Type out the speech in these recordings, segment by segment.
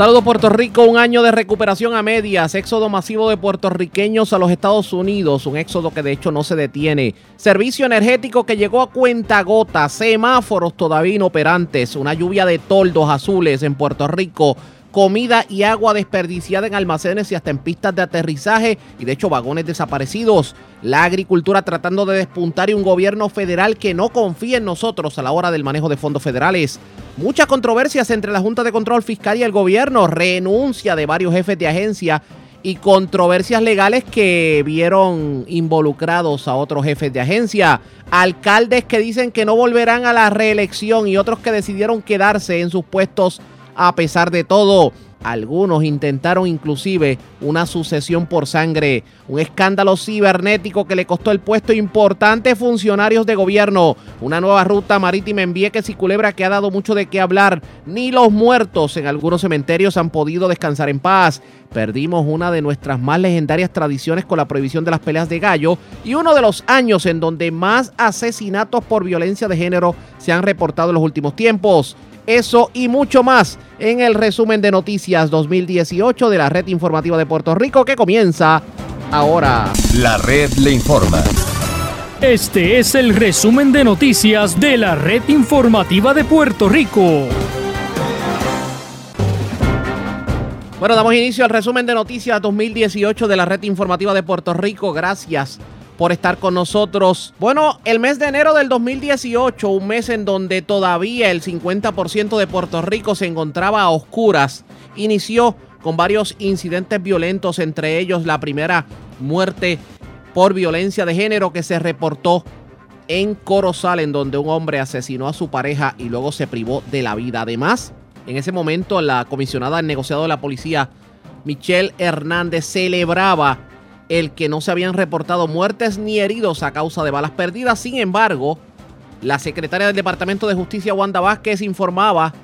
Saludos Puerto Rico, un año de recuperación a medias, éxodo masivo de puertorriqueños a los Estados Unidos, un éxodo que de hecho no se detiene. Servicio energético que llegó a cuenta gota, semáforos todavía inoperantes, una lluvia de toldos azules en Puerto Rico comida y agua desperdiciada en almacenes y hasta en pistas de aterrizaje y de hecho vagones desaparecidos. La agricultura tratando de despuntar y un gobierno federal que no confía en nosotros a la hora del manejo de fondos federales. Muchas controversias entre la Junta de Control Fiscal y el gobierno, renuncia de varios jefes de agencia y controversias legales que vieron involucrados a otros jefes de agencia, alcaldes que dicen que no volverán a la reelección y otros que decidieron quedarse en sus puestos a pesar de todo. Algunos intentaron inclusive una sucesión por sangre, un escándalo cibernético que le costó el puesto importantes funcionarios de gobierno, una nueva ruta marítima en Vieques y Culebra que ha dado mucho de qué hablar. Ni los muertos en algunos cementerios han podido descansar en paz. Perdimos una de nuestras más legendarias tradiciones con la prohibición de las peleas de gallo y uno de los años en donde más asesinatos por violencia de género se han reportado en los últimos tiempos. Eso y mucho más en el resumen de noticias 2018 de la red informativa de Puerto Rico que comienza ahora. La red le informa. Este es el resumen de noticias de la red informativa de Puerto Rico. Bueno, damos inicio al resumen de noticias 2018 de la red informativa de Puerto Rico. Gracias por estar con nosotros. Bueno, el mes de enero del 2018, un mes en donde todavía el 50% de Puerto Rico se encontraba a oscuras, inició con varios incidentes violentos, entre ellos la primera muerte por violencia de género que se reportó en Corozal, en donde un hombre asesinó a su pareja y luego se privó de la vida. Además, en ese momento la comisionada del negociado de la policía, Michelle Hernández, celebraba el que no se habían reportado muertes ni heridos a causa de balas perdidas. Sin embargo, la secretaria del Departamento de Justicia, Wanda Vázquez, informaba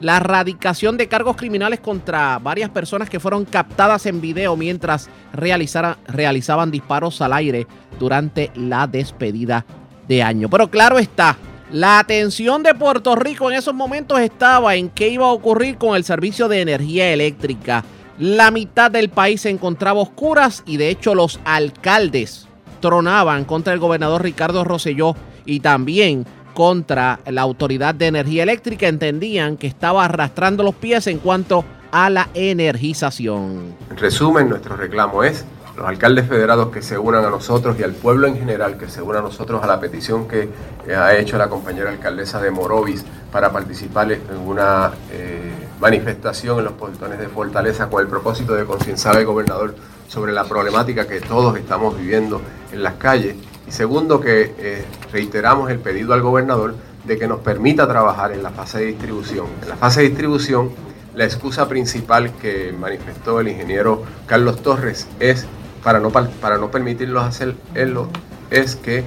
la erradicación de cargos criminales contra varias personas que fueron captadas en video mientras realizaban disparos al aire durante la despedida de año. Pero claro está, la atención de Puerto Rico en esos momentos estaba en qué iba a ocurrir con el servicio de energía eléctrica. La mitad del país se encontraba oscuras y de hecho los alcaldes tronaban contra el gobernador Ricardo Rosselló y también contra la Autoridad de Energía Eléctrica. Entendían que estaba arrastrando los pies en cuanto a la energización. En resumen, nuestro reclamo es los alcaldes federados que se unan a nosotros y al pueblo en general que se una a nosotros a la petición que ha hecho la compañera alcaldesa de Morovis para participar en una eh, manifestación en los portones de Fortaleza con el propósito de concienciar al gobernador sobre la problemática que todos estamos viviendo en las calles. Y segundo, que eh, reiteramos el pedido al gobernador de que nos permita trabajar en la fase de distribución. En la fase de distribución, la excusa principal que manifestó el ingeniero Carlos Torres es, para no, para no permitirlos hacerlo, es que eh,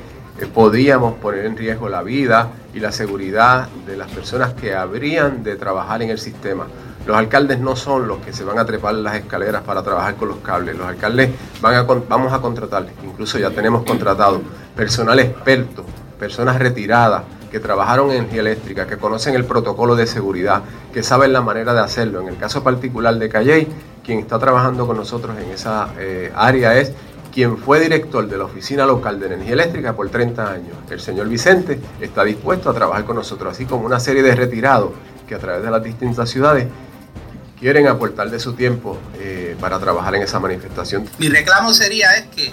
podríamos poner en riesgo la vida y la seguridad de las personas que habrían de trabajar en el sistema. Los alcaldes no son los que se van a trepar las escaleras para trabajar con los cables. Los alcaldes van a, vamos a contratar, incluso ya tenemos contratado personal experto, personas retiradas que trabajaron en energía eléctrica, que conocen el protocolo de seguridad, que saben la manera de hacerlo. En el caso particular de Calley, quien está trabajando con nosotros en esa eh, área es quien fue director de la Oficina Local de Energía Eléctrica por 30 años. El señor Vicente está dispuesto a trabajar con nosotros, así como una serie de retirados que a través de las distintas ciudades quieren aportar de su tiempo eh, para trabajar en esa manifestación. Mi reclamo sería es que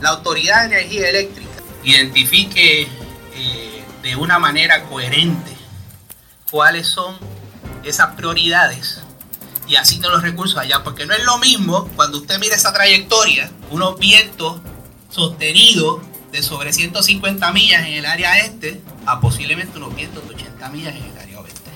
la Autoridad de Energía Eléctrica identifique eh, de una manera coherente cuáles son esas prioridades y asigna los recursos allá, porque no es lo mismo cuando usted mira esa trayectoria, unos vientos sostenidos de sobre 150 millas en el área este, a posiblemente unos vientos de 80 millas en el área oeste.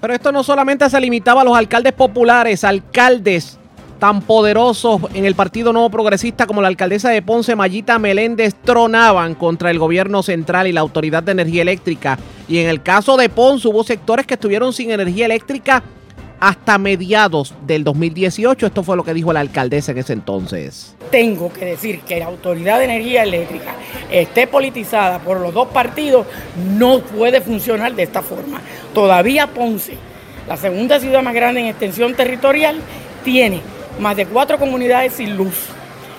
Pero esto no solamente se limitaba a los alcaldes populares, alcaldes tan poderosos en el Partido Nuevo Progresista como la alcaldesa de Ponce, Mayita Meléndez, tronaban contra el gobierno central y la Autoridad de Energía Eléctrica. Y en el caso de Ponce hubo sectores que estuvieron sin energía eléctrica hasta mediados del 2018. Esto fue lo que dijo la alcaldesa en ese entonces. Tengo que decir que la Autoridad de Energía Eléctrica esté politizada por los dos partidos, no puede funcionar de esta forma. Todavía Ponce la segunda ciudad más grande en extensión territorial, tiene más de cuatro comunidades sin luz.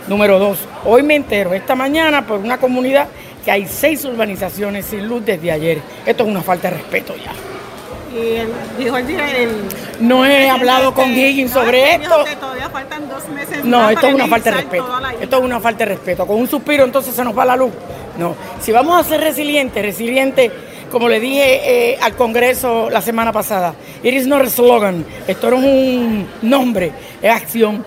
Número dos, hoy me entero esta mañana por una comunidad que hay seis urbanizaciones sin luz desde ayer. Esto es una falta de respeto ya. Y dijo el, No he hablado con Higgins sobre esto. todavía faltan dos meses no, esto es una falta de respeto. Esto es una falta de respeto. Con un suspiro entonces se nos va la luz. No, si vamos a ser resilientes, resilientes, como le dije eh, al Congreso la semana pasada, it is not a slogan, esto no es un nombre, es acción.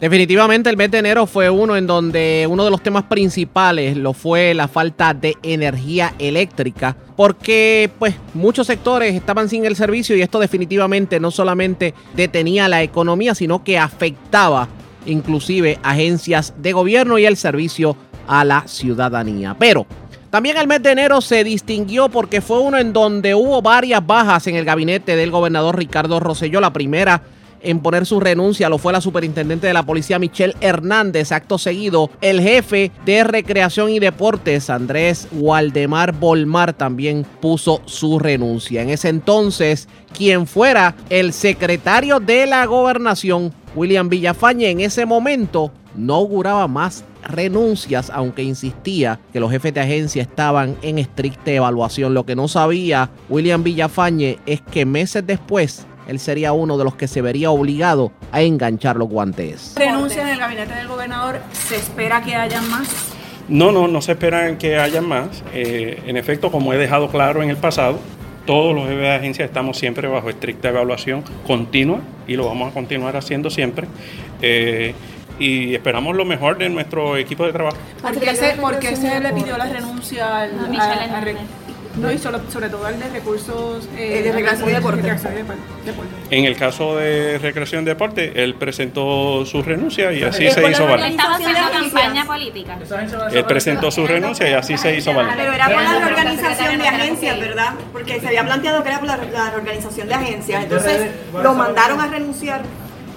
Definitivamente el mes de enero fue uno en donde uno de los temas principales lo fue la falta de energía eléctrica, porque pues muchos sectores estaban sin el servicio y esto definitivamente no solamente detenía la economía, sino que afectaba inclusive agencias de gobierno y el servicio a la ciudadanía. Pero también el mes de enero se distinguió porque fue uno en donde hubo varias bajas en el gabinete del gobernador Ricardo Rosselló. La primera en poner su renuncia lo fue la superintendente de la policía Michelle Hernández. Acto seguido, el jefe de recreación y deportes Andrés Waldemar Bolmar también puso su renuncia. En ese entonces, quien fuera el secretario de la gobernación, William Villafañe, en ese momento no auguraba más renuncias, aunque insistía que los jefes de agencia estaban en estricta evaluación. Lo que no sabía William Villafañe es que meses después él sería uno de los que se vería obligado a enganchar los guantes. ¿Renuncias en el gabinete del gobernador? ¿Se espera que haya más? No, no, no se espera que haya más. Eh, en efecto, como he dejado claro en el pasado, todos los jefes de agencia estamos siempre bajo estricta evaluación continua y lo vamos a continuar haciendo siempre. Eh, y esperamos lo mejor de nuestro equipo de trabajo. ¿Por qué se, se le pidió la renuncia al, a, no, y sobre, todo el de recursos eh, de recreación y deporte. En el caso de recreación y deporte, él presentó su renuncia y así se hizo valer. ¿Estaba haciendo campaña política? Él presentó su renuncia y así se hizo valer. Pero era por la reorganización de agencias, ¿verdad? Porque se había planteado que era por la, la reorganización de agencias. Entonces, lo mandaron a renunciar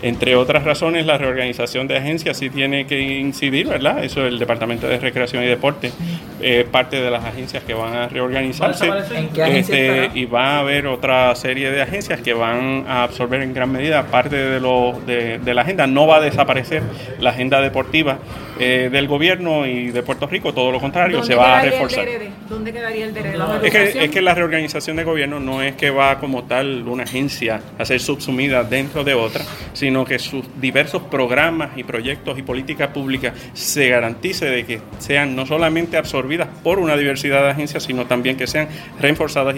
entre otras razones, la reorganización de agencias sí tiene que incidir, ¿verdad? Eso es el Departamento de Recreación y Deporte, eh, parte de las agencias que van a reorganizarse. Este, y va a haber otra serie de agencias que van a absorber en gran medida parte de, lo, de, la agenda. No va a desaparecer la agenda deportiva eh, del gobierno y de Puerto Rico, todo lo contrario, se va a reforzar. ¿Dónde quedaría el DRD? Es que, es que la reorganización de gobierno no es que va como tal una agencia a ser subsumida dentro de otra, sino sino que sus diversos programas y proyectos y políticas públicas se garantice de que sean no solamente absorbidas por una diversidad de agencias, sino también que sean reforzadas.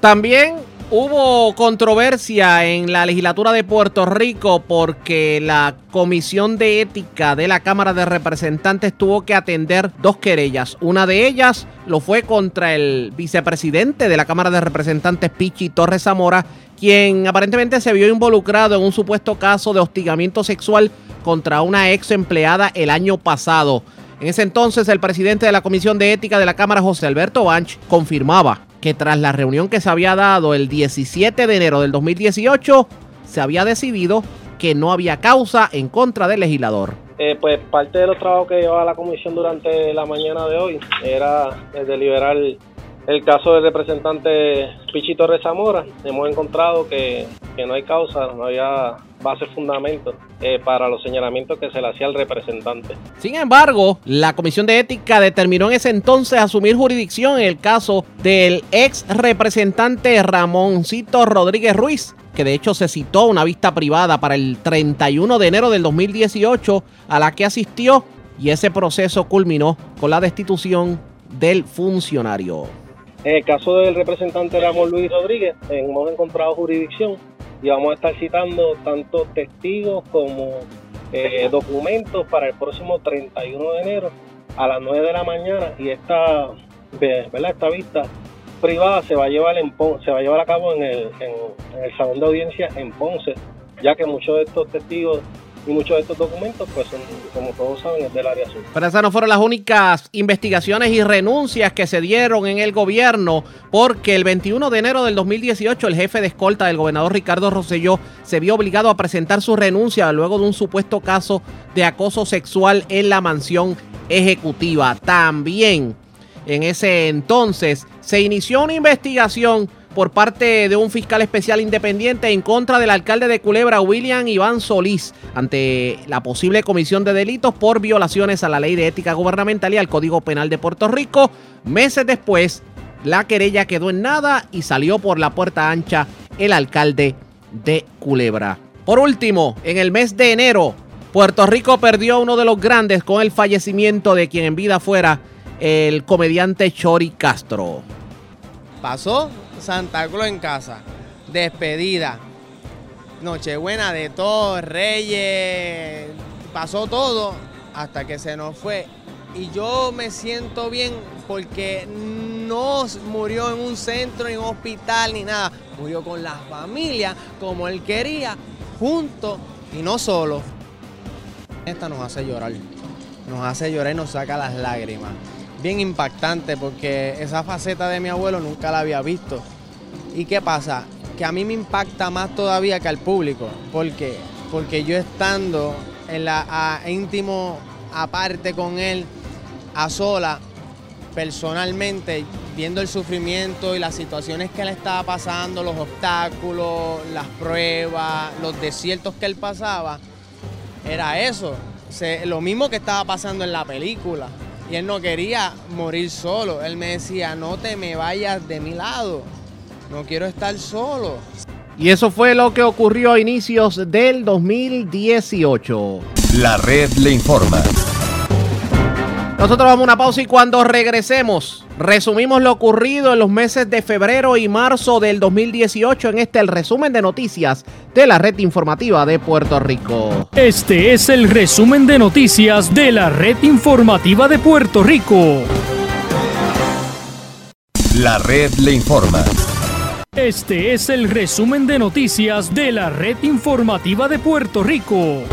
También hubo controversia en la legislatura de Puerto Rico porque la Comisión de Ética de la Cámara de Representantes tuvo que atender dos querellas. Una de ellas lo fue contra el vicepresidente de la Cámara de Representantes, Pichi Torres Zamora, quien aparentemente se vio involucrado en un supuesto caso de hostigamiento sexual contra una ex empleada el año pasado. En ese entonces, el presidente de la Comisión de Ética de la Cámara, José Alberto Banch, confirmaba que tras la reunión que se había dado el 17 de enero del 2018, se había decidido que no había causa en contra del legislador. Eh, pues parte de los trabajos que llevaba la comisión durante la mañana de hoy era deliberar el caso del representante Pichito Rezamora, hemos encontrado que, no hay causa, no había base fundamento eh, para los señalamientos que se le hacía al representante. Sin embargo, la Comisión de Ética determinó en ese entonces asumir jurisdicción en el caso del ex representante Ramoncito Rodríguez Ruiz, que de hecho se citó una vista privada para el 31 de enero del 2018 a la que asistió y ese proceso culminó con la destitución del funcionario. En el caso del representante Ramón Luis Rodríguez, hemos encontrado jurisdicción y vamos a estar citando tanto testigos como eh, documentos para el próximo 31 de enero a las 9 de la mañana y esta, ¿verdad? esta vista privada se va a llevar en se va a llevar a cabo en el, en el salón de audiencia en Ponce, ya que muchos de estos testigos y muchos de estos documentos, pues como todos saben, es del área azul. Pero esas no fueron las únicas investigaciones y renuncias que se dieron en el gobierno, porque el 21 de enero del 2018 el jefe de escolta del gobernador Ricardo Rosselló se vio obligado a presentar su renuncia luego de un supuesto caso de acoso sexual en la mansión ejecutiva. También en ese entonces se inició una investigación por parte de un fiscal especial independiente en contra del alcalde de Culebra, William Iván Solís, ante la posible comisión de delitos por violaciones a la ley de ética gubernamental y al Código Penal de Puerto Rico. Meses después, la querella quedó en nada y salió por la puerta ancha el alcalde de Culebra. Por último, en el mes de enero, Puerto Rico perdió uno de los grandes con el fallecimiento de quien en vida fuera el comediante Chori Castro. Pasó Santa Claus en casa, despedida, Nochebuena de todos, Reyes, pasó todo hasta que se nos fue. Y yo me siento bien porque no murió en un centro, en un hospital, ni nada. Murió con la familia, como él quería, junto y no solo. Esta nos hace llorar, nos hace llorar y nos saca las lágrimas. Bien impactante porque esa faceta de mi abuelo nunca la había visto. ¿Y qué pasa? Que a mí me impacta más todavía que al público. ¿Por qué? Porque yo estando en la íntimo aparte con él, a sola, personalmente, viendo el sufrimiento y las situaciones que él estaba pasando, los obstáculos, las pruebas, los desiertos que él pasaba, era eso. lo mismo que estaba pasando en la película. Y él no quería morir solo. Él me decía, no te me vayas de mi lado. No quiero estar solo. Y eso fue lo que ocurrió a inicios del 2018. La red le informa. Nosotros vamos a una pausa y cuando regresemos resumimos lo ocurrido en los meses de febrero y marzo del 2018 en este el resumen de noticias de la red informativa de Puerto Rico. Este es el resumen de noticias de la red informativa de Puerto Rico. La red le informa. Este es el resumen de noticias de la red informativa de Puerto Rico.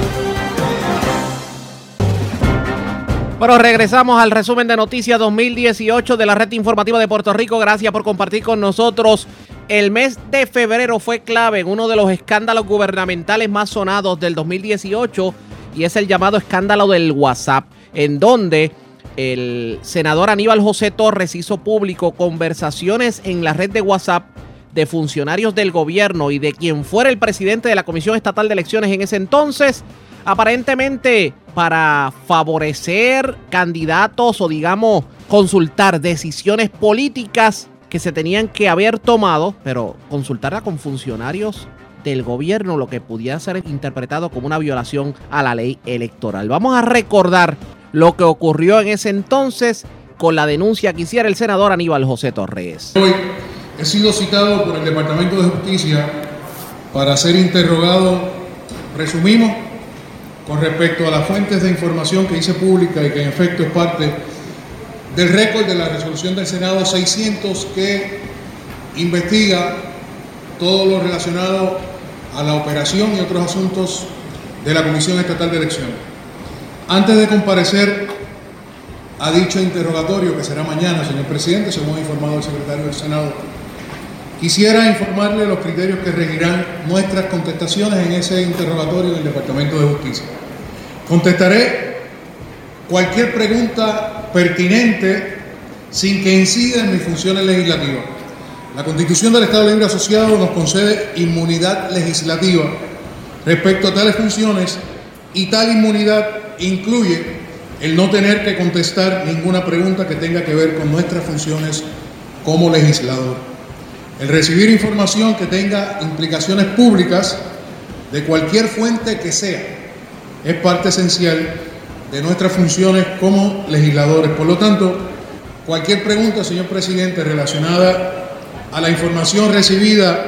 Bueno, regresamos al resumen de noticias 2018 de la red informativa de Puerto Rico. Gracias por compartir con nosotros. El mes de febrero fue clave en uno de los escándalos gubernamentales más sonados del 2018 y es el llamado escándalo del WhatsApp, en donde el senador Aníbal José Torres hizo público conversaciones en la red de WhatsApp de funcionarios del gobierno y de quien fuera el presidente de la Comisión Estatal de Elecciones en ese entonces, aparentemente para favorecer candidatos o digamos consultar decisiones políticas que se tenían que haber tomado, pero consultarla con funcionarios del gobierno, lo que pudiera ser interpretado como una violación a la ley electoral. Vamos a recordar lo que ocurrió en ese entonces con la denuncia que hiciera el senador Aníbal José Torres. He sido citado por el Departamento de Justicia para ser interrogado, resumimos, con respecto a las fuentes de información que hice pública y que en efecto es parte del récord de la resolución del Senado 600 que investiga todo lo relacionado a la operación y otros asuntos de la Comisión Estatal de Elecciones. Antes de comparecer a dicho interrogatorio, que será mañana, señor presidente, según ha informado el secretario del Senado, quisiera informarle los criterios que regirán nuestras contestaciones en ese interrogatorio del Departamento de Justicia. Contestaré cualquier pregunta pertinente sin que incida en mis funciones legislativas. La Constitución del Estado Libre Asociado nos concede inmunidad legislativa respecto a tales funciones y tal inmunidad incluye el no tener que contestar ninguna pregunta que tenga que ver con nuestras funciones como legislador. El recibir información que tenga implicaciones públicas de cualquier fuente que sea es parte esencial de nuestras funciones como legisladores. Por lo tanto, cualquier pregunta, señor presidente, relacionada a la información recibida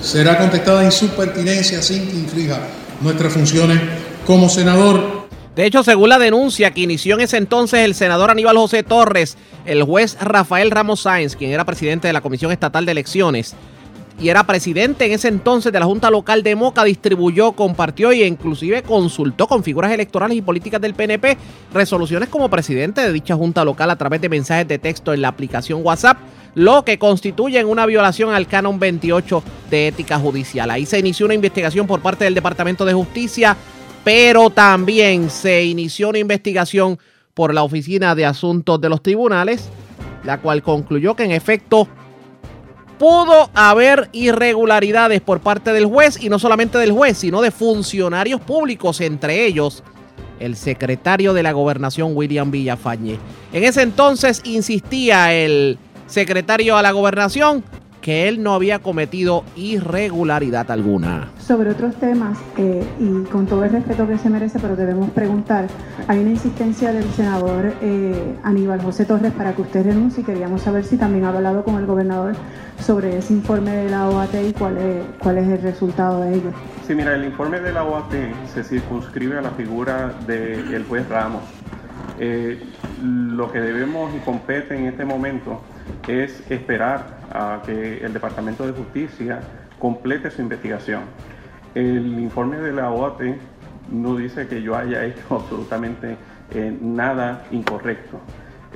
será contestada en su pertinencia sin que inflija nuestras funciones como senador. De hecho, según la denuncia que inició en ese entonces el senador Aníbal José Torres, el juez Rafael Ramos Sáenz, quien era presidente de la Comisión Estatal de Elecciones, y era presidente en ese entonces de la Junta Local de Moca, distribuyó, compartió e inclusive consultó con figuras electorales y políticas del PNP resoluciones como presidente de dicha Junta Local a través de mensajes de texto en la aplicación WhatsApp, lo que constituye una violación al canon 28 de ética judicial. Ahí se inició una investigación por parte del Departamento de Justicia, pero también se inició una investigación por la Oficina de Asuntos de los Tribunales, la cual concluyó que en efecto pudo haber irregularidades por parte del juez y no solamente del juez, sino de funcionarios públicos, entre ellos el secretario de la gobernación William Villafañe. En ese entonces insistía el secretario a la gobernación que él no había cometido irregularidad alguna. Sobre otros temas, eh, y con todo el respeto que se merece, pero debemos preguntar, hay una insistencia del senador eh, Aníbal José Torres para que usted renuncie y queríamos saber si también ha hablado con el gobernador sobre ese informe de la OAT y cuál es, cuál es el resultado de ello. Sí, mira, el informe de la OAT se circunscribe a la figura del juez Ramos. Eh, lo que debemos y compete en este momento es esperar a que el Departamento de Justicia complete su investigación. El informe de la OAT no dice que yo haya hecho absolutamente eh, nada incorrecto.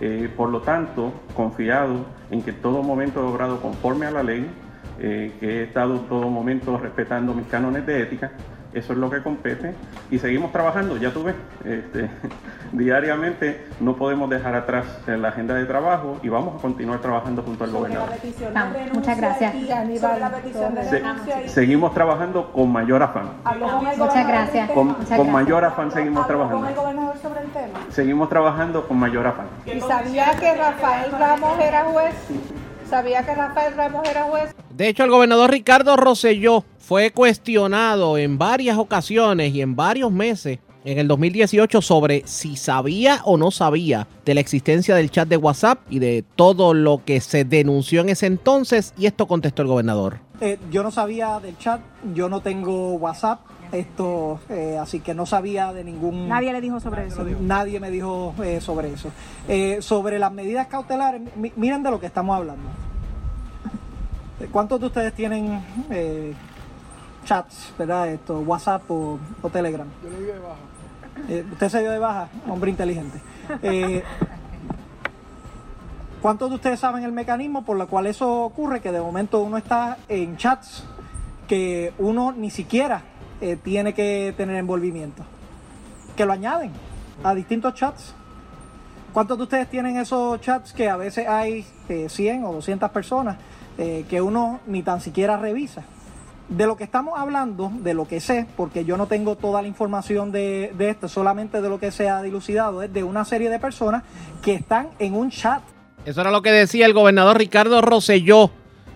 Eh, por lo tanto, confiado en que todo momento he obrado conforme a la ley, eh, que he estado todo momento respetando mis cánones de ética, eso es lo que compete y seguimos trabajando, ya tú ves, este, diariamente no podemos dejar atrás la agenda de trabajo y vamos a continuar trabajando junto al gobernador. muchas gracias. seguimos trabajando con mayor afán. Muchas gracias. Con, mayor afán seguimos trabajando. con el gobernador sobre el tema? Seguimos trabajando con mayor afán. ¿Y sabía que Rafael Ramos era juez? ¿Sabía que Rafael Ramos era juez? De hecho, el gobernador Ricardo Rosselló fue cuestionado en varias ocasiones y en varios meses en el 2018 sobre si sabía o no sabía de la existencia del chat de WhatsApp y de todo lo que se denunció en ese entonces y esto contestó el gobernador. Eh, yo no sabía del chat, yo no tengo WhatsApp, esto, eh, así que no sabía de ningún... Nadie le dijo sobre eso. Nadie me dijo eh, sobre eso. sobre las medidas cautelares, miren de lo que estamos hablando. ¿Cuántos de ustedes tienen chats, ¿verdad? Esto, WhatsApp o, Telegram. Yo le dio de baja. Eh, usted se dio de baja, hombre inteligente. Eh, ¿Cuántos de ustedes saben el mecanismo por el cual eso ocurre? Que de momento uno está en chats que uno ni siquiera eh, tiene que tener envolvimiento. Que lo añaden a distintos chats. ¿Cuántos de ustedes tienen esos chats que a veces hay 100 o 200 personas que uno ni tan siquiera revisa? De lo que estamos hablando, de lo que sé, porque yo no tengo toda la información de, esto, solamente de lo que se ha dilucidado, es de una serie de personas que están en un chat. Eso era lo que decía el gobernador Ricardo Rosselló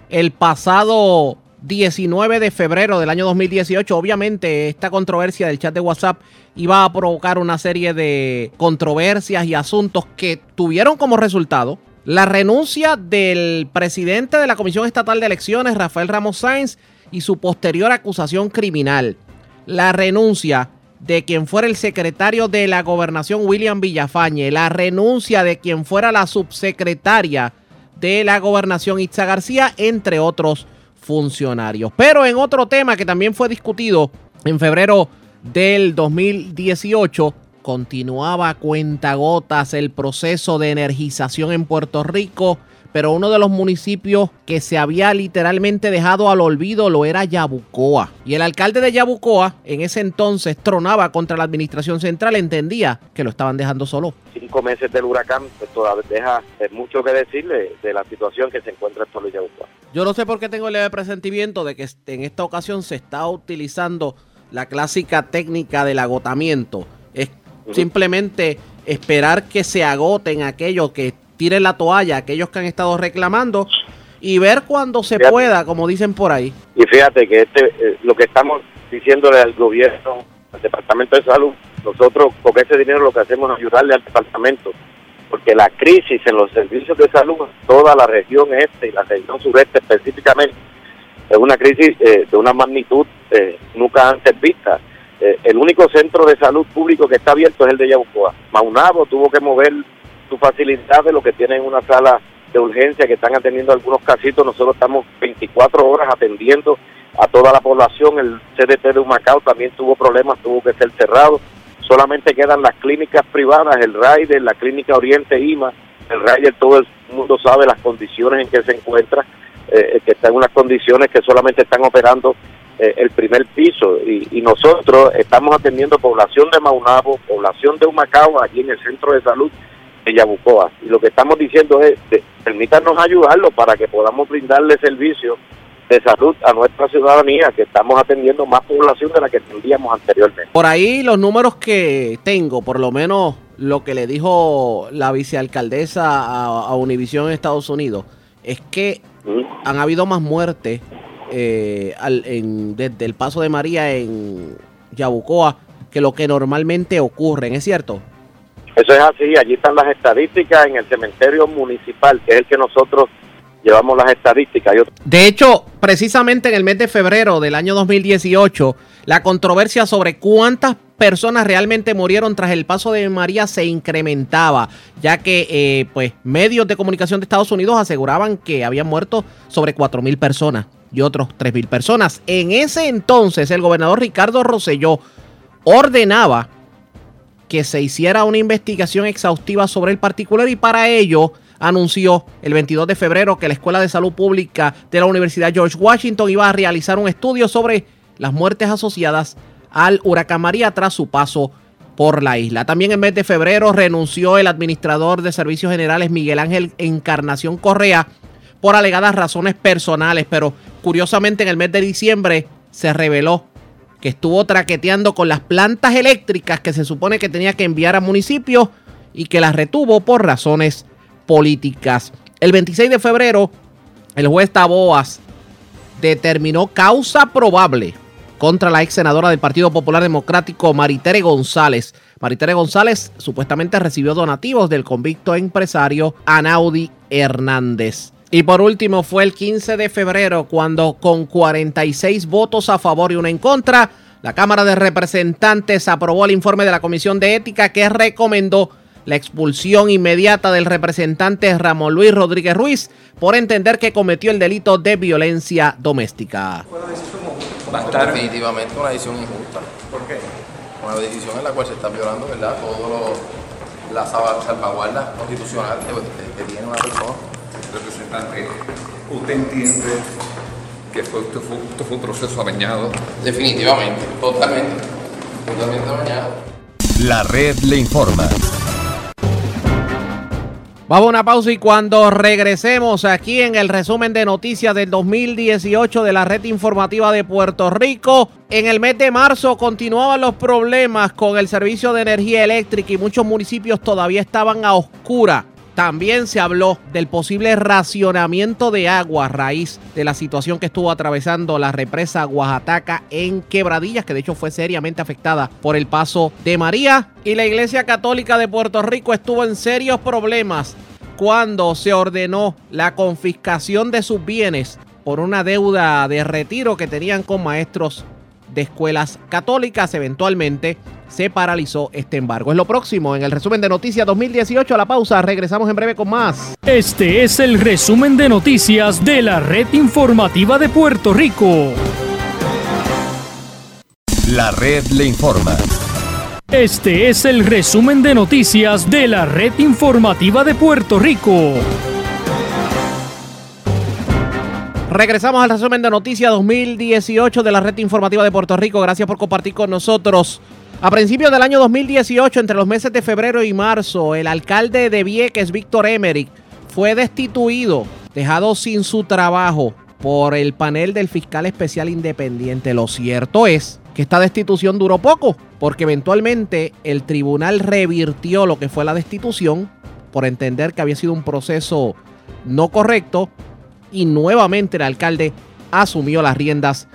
el pasado 19 de febrero del año 2018. Obviamente esta controversia del chat de WhatsApp iba a provocar una serie de controversias y asuntos que tuvieron como resultado la renuncia del presidente de la Comisión Estatal de Elecciones, Rafael Ramos Sainz, y su posterior acusación criminal. La renuncia de quien fuera el secretario de la gobernación William Villafañe, la renuncia de quien fuera la subsecretaria de la gobernación Itza García, entre otros funcionarios. Pero en otro tema que también fue discutido en febrero del 2018, continuaba a cuentagotas el proceso de energización en Puerto Rico pero uno de los municipios que se había literalmente dejado al olvido lo era Yabucoa. Y el alcalde de Yabucoa en ese entonces tronaba contra la administración central, entendía que lo estaban dejando solo. Cinco meses del huracán pues, todavía deja eh, mucho que decirle de la situación que se encuentra en de Yabucoa. Yo no sé por qué tengo el leve presentimiento de que en esta ocasión se está utilizando la clásica técnica del agotamiento. Es simplemente esperar que se agoten aquellos que tiren la toalla aquellos que han estado reclamando y ver cuando se pueda, como dicen por ahí. Y fíjate que este, eh, lo que estamos diciéndole al gobierno, al Departamento de Salud, nosotros con ese dinero lo que hacemos es ayudarle al departamento, porque la crisis en los servicios de salud, toda la región este y la región sureste específicamente, es una crisis eh, de una magnitud eh, nunca antes vista. el único centro de salud público que está abierto es el de Yabucoa. Maunabo tuvo que mover su facilidad de lo que tienen una sala de urgencia que están atendiendo algunos casitos. Nosotros estamos 24 horas atendiendo a toda la población. El CDT de Humacao también tuvo problemas, tuvo que ser cerrado. Solamente quedan las clínicas privadas, el Raider, la clínica Oriente IMA. El Raider todo el mundo sabe las condiciones en que se encuentra, eh, que está en unas condiciones que solamente están operando eh, el primer piso. Y, y, nosotros estamos atendiendo población de Maunabo, población de Humacao, allí en el centro de salud de Yabucoa. Y lo que estamos diciendo es, permítanos ayudarlo para que podamos brindarle servicio de salud a nuestra ciudadanía, que estamos atendiendo más población de la que tendríamos anteriormente. Por ahí los números que tengo, por lo menos lo que le dijo la vicealcaldesa a, a Univisión en Estados Unidos, es que han habido más muertes eh, desde el paso de María en Yabucoa que lo que normalmente ocurre, ¿es cierto? Eso es así, allí están las estadísticas en el cementerio municipal, que es el que nosotros llevamos las estadísticas. De hecho, precisamente en el mes de febrero del año 2018, la controversia sobre cuántas personas realmente murieron tras el paso de María se incrementaba, ya que eh, pues medios de comunicación de Estados Unidos aseguraban que habían muerto sobre 4.000 personas y otros 3.000 personas. En ese entonces, el gobernador Ricardo Rosselló ordenaba que se hiciera una investigación exhaustiva sobre el particular y para ello anunció el 22 de febrero que la Escuela de Salud Pública de la Universidad George Washington iba a realizar un estudio sobre las muertes asociadas al huracán María tras su paso por la isla. También en mes de febrero renunció el administrador de servicios generales Miguel Ángel Encarnación Correa por alegadas razones personales, pero curiosamente en el mes de diciembre se reveló que estuvo traqueteando con las plantas eléctricas que se supone que tenía que enviar a municipios y que las retuvo por razones políticas. El 26 de febrero, el juez Taboas determinó causa probable contra la ex senadora del Partido Popular Democrático, Maritere González. Maritere González supuestamente recibió donativos del convicto empresario Anaudi Hernández. Y por último fue el 15 de febrero cuando con 46 votos a favor y una en contra, la Cámara de Representantes aprobó el informe de la Comisión de Ética que recomendó la expulsión inmediata del representante Ramón Luis Rodríguez Ruiz por entender que cometió el delito de violencia doméstica. Va a estar definitivamente una decisión injusta. ¿Por qué? Una decisión en la cual se está violando, ¿verdad? Todas las salvaguardas constitucionales que, tiene una persona. Representante, ¿usted entiende que esto, fue, esto fue un proceso amañado? Definitivamente, totalmente, totalmente amañado. La red le informa. Vamos a una pausa y cuando regresemos aquí en el resumen de noticias del 2018 de la red informativa de Puerto Rico, en el mes de marzo continuaban los problemas con el servicio de energía eléctrica y muchos municipios todavía estaban a oscura. También se habló del posible racionamiento de agua a raíz de la situación que estuvo atravesando la represa Oaxaca en Quebradillas, que de hecho fue seriamente afectada por el paso de María. Y la Iglesia Católica de Puerto Rico estuvo en serios problemas cuando se ordenó la confiscación de sus bienes por una deuda de retiro que tenían con maestros de escuelas católicas. Eventualmente se paralizó este embargo. Es lo próximo en el resumen de noticias 2018. A la pausa, regresamos en breve con más. Este es el resumen de noticias de la red informativa de Puerto Rico. La red le informa. Este es el resumen de noticias de la red informativa de Puerto Rico. Regresamos al resumen de noticias 2018 de la red informativa de Puerto Rico. Gracias por compartir con nosotros. A principios del año 2018, entre los meses de febrero y marzo, el alcalde de Vieques, Víctor Emerick, fue destituido, dejado sin su trabajo por el panel del fiscal especial independiente. Lo cierto es que esta destitución duró poco, porque eventualmente el tribunal revirtió lo que fue la destitución por entender que había sido un proceso no correcto y nuevamente el alcalde asumió las riendas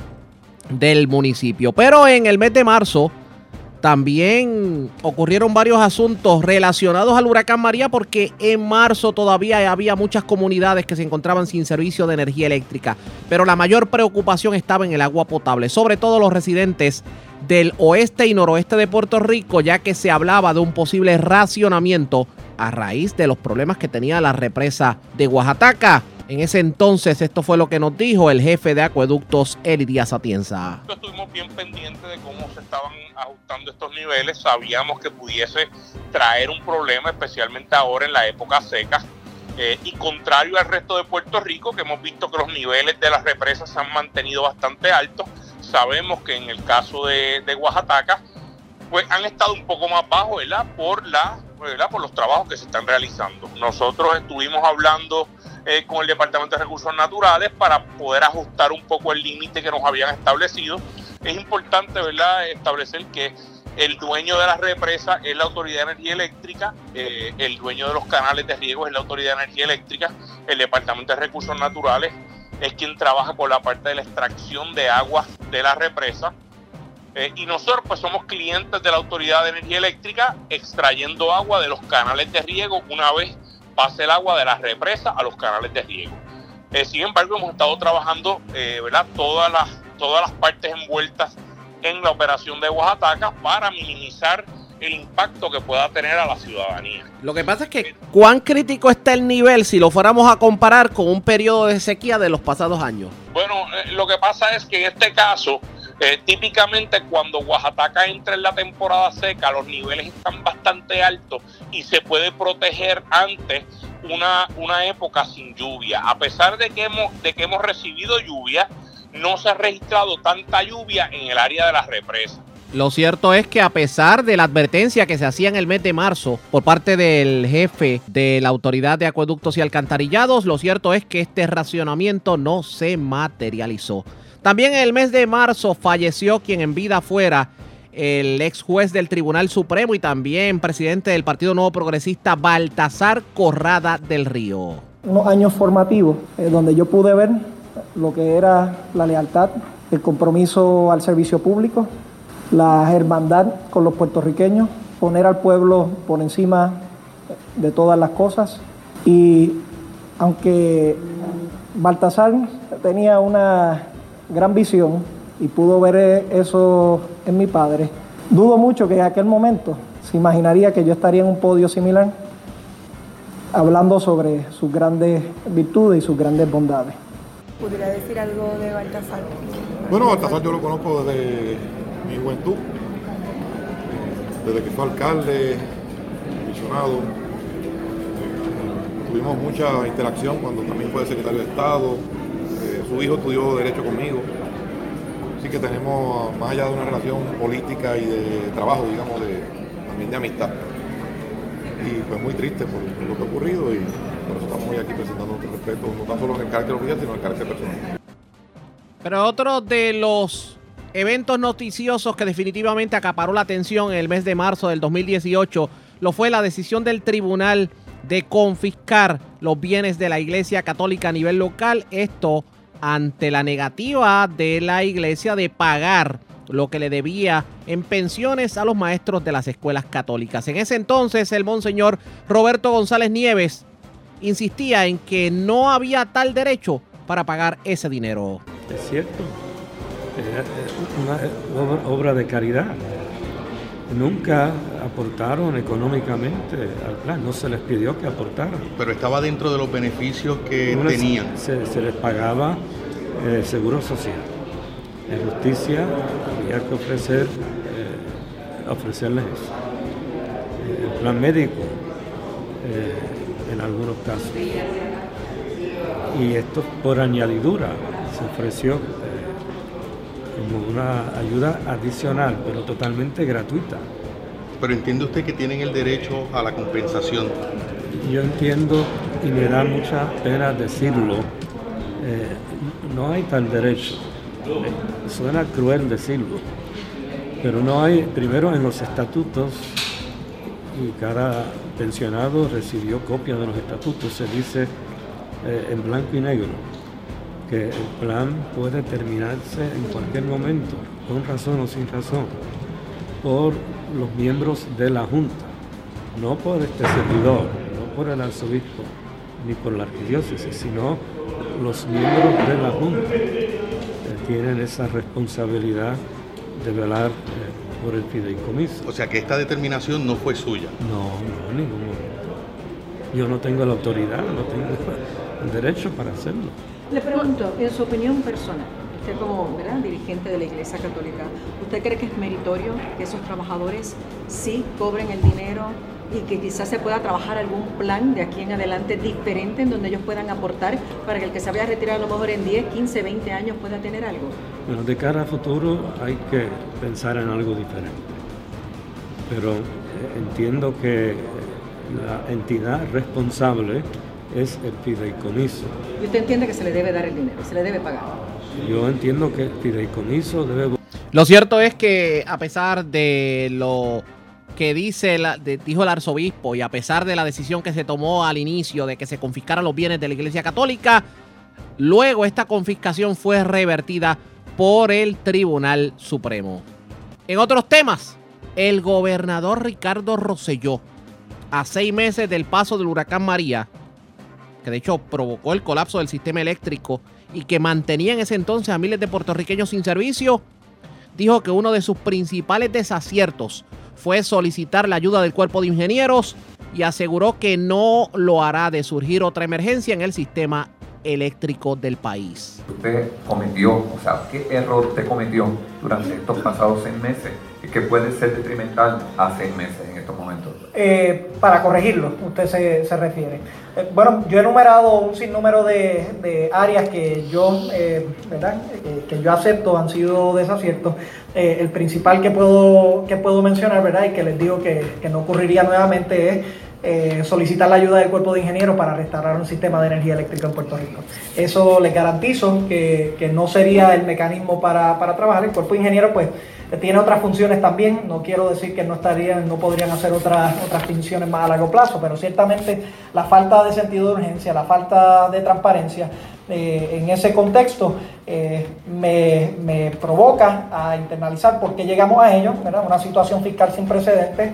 del municipio. Pero en el mes de marzo también ocurrieron varios asuntos relacionados al huracán María porque en marzo todavía había muchas comunidades que se encontraban sin servicio de energía eléctrica, pero la mayor preocupación estaba en el agua potable, sobre todo los residentes del oeste y noroeste de Puerto Rico, ya que se hablaba de un posible racionamiento a raíz de los problemas que tenía la represa de Oaxaca. En ese entonces, esto fue lo que nos dijo el jefe de acueductos, Eli Díaz Atienza. Estuvimos bien pendientes de cómo se estaban ajustando estos niveles. Sabíamos que pudiese traer un problema, especialmente ahora en la época seca. Eh, y contrario al resto de Puerto Rico, que hemos visto que los niveles de las represas se han mantenido bastante altos, sabemos que en el caso de, de Oaxaca pues han estado un poco más bajos, ¿verdad? Por, la, ¿verdad? por los trabajos que se están realizando. Nosotros estuvimos hablando eh, con el Departamento de Recursos Naturales para poder ajustar un poco el límite que nos habían establecido. Es importante, ¿verdad?, establecer que el dueño de la represa es la Autoridad de Energía Eléctrica, eh, el dueño de los canales de riego es la Autoridad de Energía Eléctrica, el Departamento de Recursos Naturales es quien trabaja con la parte de la extracción de agua de la represa. Eh, y nosotros pues somos clientes de la Autoridad de Energía Eléctrica extrayendo agua de los canales de riego una vez pase el agua de la represa a los canales de riego. Eh, sin embargo, hemos estado trabajando ¿verdad? Todas, las, todas las partes envueltas en la operación de Oaxaca para minimizar el impacto que pueda tener a la ciudadanía. Lo que pasa es que cuán crítico está el nivel si lo fuéramos a comparar con un periodo de sequía de los pasados años. Bueno, eh, lo que pasa es que en este caso, eh, típicamente cuando Oaxaca entra en la temporada seca, los niveles están bastante altos y se puede proteger antes una, una época sin lluvia. A pesar de que hemos, de que hemos recibido lluvia, no se ha registrado tanta lluvia en el área de las represas. Lo cierto es que a pesar de la advertencia que se hacía en el mes de marzo por parte del jefe de la Autoridad de Acueductos y Alcantarillados, lo cierto es que este racionamiento no se materializó. También en el mes de marzo falleció quien en vida fuera el ex juez del Tribunal Supremo y también presidente del Partido Nuevo Progresista, Baltasar Corrada del Río. Unos años formativos eh, donde yo pude ver lo que era la lealtad, el compromiso al servicio público, la hermandad con los puertorriqueños, poner al pueblo por encima de todas las cosas. Y aunque Baltasar tenía una gran visión y pudo ver eso en mi padre, dudo mucho que en aquel momento se imaginaría que yo estaría en un podio similar hablando sobre sus grandes virtudes y sus grandes bondades. ¿Pudiera decir algo de Baltasar? Bueno, Baltasar yo lo conozco desde mi juventud, desde que fue alcalde, comisionado. Eh, tuvimos mucha interacción cuando también fue secretario de Estado. Su hijo estudió Derecho conmigo. Así que tenemos, más allá de una relación política y de trabajo, digamos, también de amistad. Y pues muy triste por, por lo que ha ocurrido y por eso estamos hoy aquí presentando nuestro respeto, no tan solo en el carácter oficial, sino en el carácter personal. Pero otro de los eventos noticiosos que definitivamente acaparó la atención en el mes de marzo del 2018 lo fue la decisión del tribunal de confiscar los bienes de la Iglesia Católica a nivel local. Esto ante la negativa de la Iglesia de pagar lo que le debía en pensiones a los maestros de las escuelas católicas. En ese entonces, el monseñor Roberto González Nieves insistía en que no había tal derecho para pagar ese dinero. Es cierto, es una obra de caridad. Nunca aportaron económicamente al plan, no se les pidió que aportaran. Pero estaba dentro de los beneficios que tenían. Se, les pagaba eh, seguro social. En justicia había que ofrecer, eh, ofrecerles eso. Eh, el plan médico en algunos casos. Y esto por añadidura se ofreció eh, como una ayuda adicional, pero totalmente gratuita. Pero entiende usted que tienen el derecho a la compensación. Yo entiendo y me da mucha pena decirlo, eh, no hay tal derecho. Suena cruel decirlo, pero no hay, primero en los estatutos, y cada pensionado recibió copia de los estatutos, se dice eh, en blanco y negro que el plan puede terminarse en cualquier momento, con razón o sin razón, por los miembros de la Junta, no por este servidor, no por el arzobispo, ni por la arquidiócesis, sino los miembros de la Junta que tienen esa responsabilidad de velar eh, por el fideicomiso. O sea que esta determinación no fue suya. No, no, en ningún momento. Yo no tengo la autoridad, no tengo el derecho para hacerlo. Le pregunto, en su opinión personal, usted como dirigente de la Iglesia Católica, ¿usted cree que es meritorio que esos trabajadores sí cobren el dinero y que quizás se pueda trabajar algún plan de aquí en adelante diferente en donde ellos puedan aportar para que el que se vaya a retirar a lo mejor en 10, 15, 20 años pueda tener algo? Bueno, de cara a futuro hay que pensar en algo diferente. pero eh, entiendo que la entidad responsable es el fideicomiso. ¿Y usted entiende que se le debe dar el dinero, se le debe pagar? Yo entiendo que el fideicomiso debe... Lo cierto es que a pesar de lo que dice dijo el arzobispo y a pesar de la decisión que se tomó al inicio de que se confiscaran los bienes de la Iglesia Católica, luego esta confiscación fue revertida por el Tribunal Supremo. En otros temas, el gobernador Ricardo Rosselló, a seis meses del paso del huracán María, que de hecho provocó el colapso del sistema eléctrico y que mantenía en ese entonces a miles de puertorriqueños sin servicio, dijo que uno de sus principales desaciertos fue solicitar la ayuda del cuerpo de ingenieros y aseguró que no lo hará de surgir otra emergencia en el sistema eléctrico del país. Usted cometió, o sea, ¿qué error usted cometió durante estos pasados seis meses que puede ser detrimental a seis meses en estos momentos? Eh, para corregirlo, usted se, refiere. Eh, bueno, yo he enumerado un sinnúmero de, áreas que yo, eh, ¿verdad? Que, yo acepto han sido desaciertos. el principal que puedo, que puedo mencionar, ¿verdad? Y que les digo que, que no ocurriría nuevamente es eh, solicitar la ayuda del cuerpo de ingenieros para restaurar un sistema de energía eléctrica en Puerto Rico. Eso les garantizo que, no sería el mecanismo para, trabajar. El cuerpo de ingenieros pues tiene otras funciones también. No quiero decir que no estarían, no podrían hacer otras, otras funciones más a largo plazo, pero ciertamente la falta de sentido de urgencia, la falta de transparencia eh, en ese contexto eh, me, provoca a internalizar por qué llegamos a ello, una situación fiscal sin precedentes.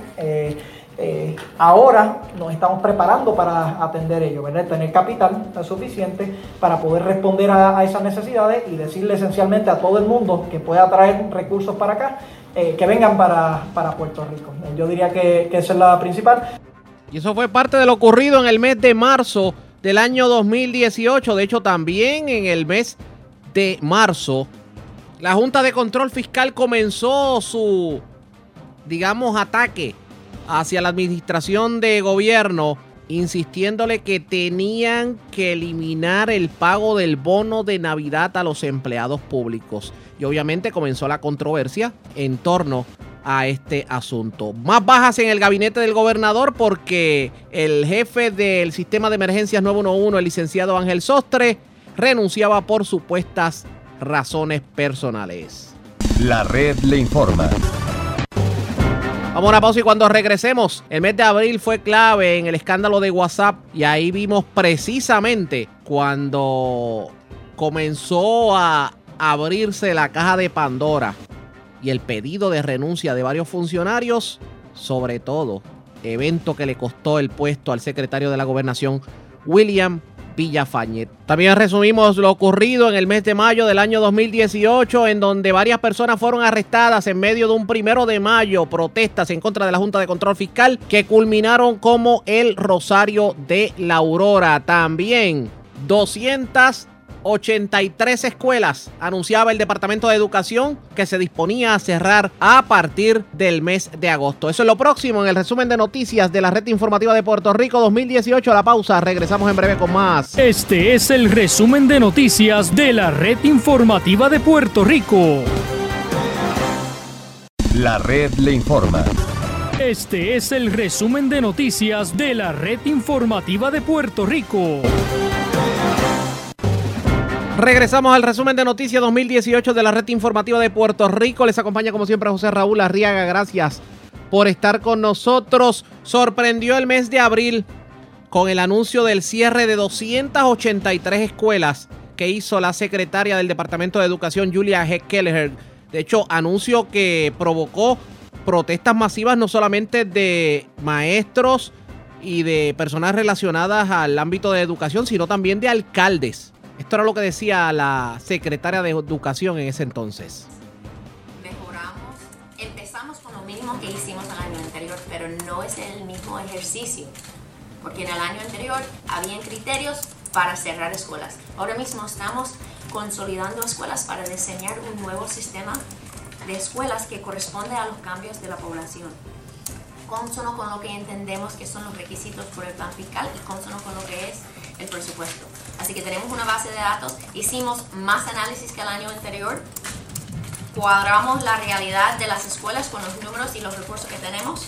Ahora nos estamos preparando para atender ello, tener capital suficiente para poder responder a, esas necesidades y decirle esencialmente a todo el mundo que pueda traer recursos para acá, eh, que vengan para, Puerto Rico. Yo diría que, que esa es la principal. Y eso fue parte de lo ocurrido en el mes de marzo del año 2018. De hecho, también en el mes de marzo, la Junta de Control Fiscal comenzó su, digamos, ataque hacia la administración de gobierno insistiéndole que tenían que eliminar el pago del bono de Navidad a los empleados públicos. Y obviamente comenzó la controversia en torno a este asunto. Más bajas en el gabinete del gobernador porque el jefe del sistema de emergencias 911, el licenciado Ángel Sostre, renunciaba por supuestas razones personales. La red le informa. Vamos a una pausa y cuando regresemos, el mes de abril fue clave en el escándalo de WhatsApp y ahí vimos precisamente cuando comenzó a abrirse la caja de Pandora y el pedido de renuncia de varios funcionarios, sobre todo evento que le costó el puesto al secretario de la gobernación, William Villafañet. También resumimos lo ocurrido en el mes de mayo del año 2018, en donde varias personas fueron arrestadas en medio de un primero de mayo, protestas en contra de la Junta de Control Fiscal, que culminaron como el Rosario de la Aurora. También 200 83 escuelas anunciaba el Departamento de Educación que se disponía a cerrar a partir del mes de agosto. Eso es lo próximo en el resumen de noticias de la red informativa de Puerto Rico 2018. La pausa, regresamos en breve con más. Este es el resumen de noticias de la red informativa de Puerto Rico. La red le informa. Este es el resumen de noticias de la red informativa de Puerto Rico. Regresamos al resumen de noticias 2018 de la red informativa de Puerto Rico. Les acompaña como siempre José Raúl Arriaga. Gracias por estar con nosotros. Sorprendió el mes de abril con el anuncio del cierre de 283 escuelas que hizo la secretaria del Departamento de Educación, Julia G. Kelleher. De hecho, anuncio que provocó protestas masivas no solamente de maestros y de personas relacionadas al ámbito de educación, sino también de alcaldes esto era lo que decía la secretaria de Educación en ese entonces. Mejoramos, empezamos con lo mismo que hicimos el año anterior, pero no es el mismo ejercicio, porque en el año anterior habían criterios para cerrar escuelas. Ahora mismo estamos consolidando escuelas para diseñar un nuevo sistema de escuelas que corresponde a los cambios de la población consono con lo que entendemos que son los requisitos por el plan fiscal y consono con lo que es el presupuesto. Así que tenemos una base de datos, hicimos más análisis que el año anterior cuadramos la realidad de las escuelas con los números y los recursos que tenemos.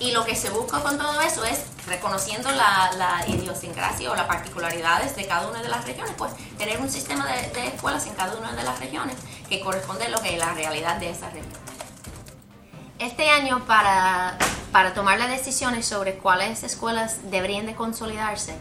Y lo que se busca con todo eso es, reconociendo la, la idiosincrasia o las particularidades de cada una de las regiones, pues tener un sistema de, de escuelas en cada una de las regiones que corresponde a lo que es la realidad de esa región. Este año, para, para tomar las decisiones sobre cuáles escuelas deberían de consolidarse,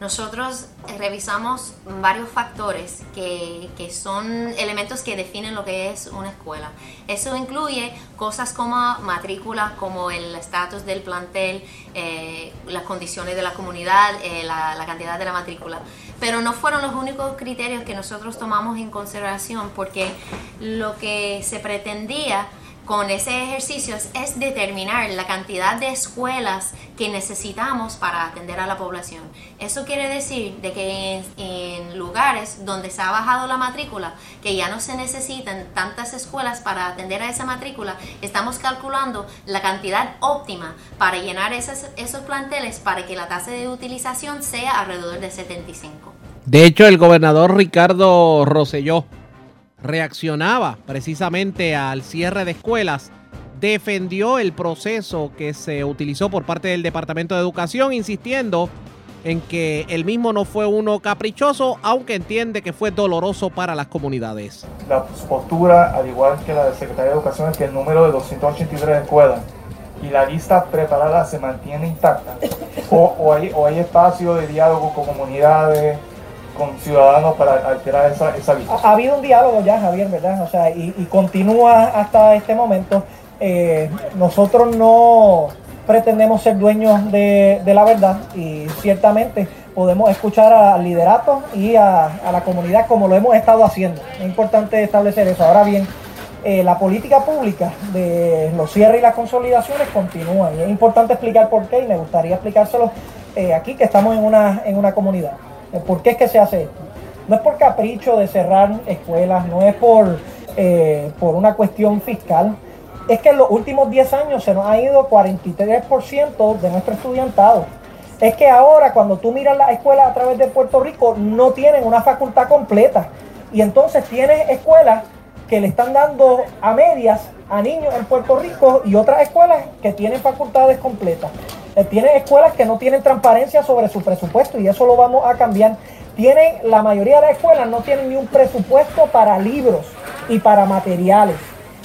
nosotros revisamos varios factores que, que, son elementos que definen lo que es una escuela. Eso incluye cosas como matrícula, como el estatus del plantel, eh, las condiciones de la comunidad, eh, la, la cantidad de la matrícula. Pero no fueron los únicos criterios que nosotros tomamos en consideración porque lo que se pretendía con ese ejercicio es determinar la cantidad de escuelas que necesitamos para atender a la población. Eso quiere decir de que en, lugares donde se ha bajado la matrícula, que ya no se necesitan tantas escuelas para atender a esa matrícula, estamos calculando la cantidad óptima para llenar esos, planteles para que la tasa de utilización sea alrededor de 75. De hecho, el gobernador Ricardo Rosselló reaccionaba precisamente al cierre de escuelas, defendió el proceso que se utilizó por parte del Departamento de Educación, insistiendo en que el mismo no fue uno caprichoso, aunque entiende que fue doloroso para las comunidades. La postura, al igual que la del secretario de Educación, es que el número de 283 escuelas y la lista preparada se mantiene intacta. O, hay espacio de diálogo con comunidades, con ciudadanos para alterar esa, esa lista. Ha, habido un diálogo ya, Javier, ¿verdad? O sea, y, continúa hasta este momento. Eh, nosotros no pretendemos ser dueños de, la verdad y ciertamente podemos escuchar al liderato y a, a, la comunidad como lo hemos estado haciendo. Es importante establecer eso. Ahora bien, eh, la política pública de los cierres y las consolidaciones continúa y es importante explicar por qué y me gustaría explicárselo eh, aquí que estamos en una, en una comunidad. ¿Por qué es que se hace esto? No es por capricho de cerrar escuelas, no es por, eh, por una cuestión fiscal. Es que en los últimos 10 años se nos ha ido 43% de nuestro estudiantado. Es que ahora cuando tú miras las escuelas a través de Puerto Rico no tienen una facultad completa. Y entonces tienes escuelas que le están dando a medias a niños en Puerto Rico y otras escuelas que tienen facultades completas. Eh, tienen escuelas que no tienen transparencia sobre su presupuesto y eso lo vamos a cambiar. Tienen, la mayoría de las escuelas no tienen ni un presupuesto para libros y para materiales.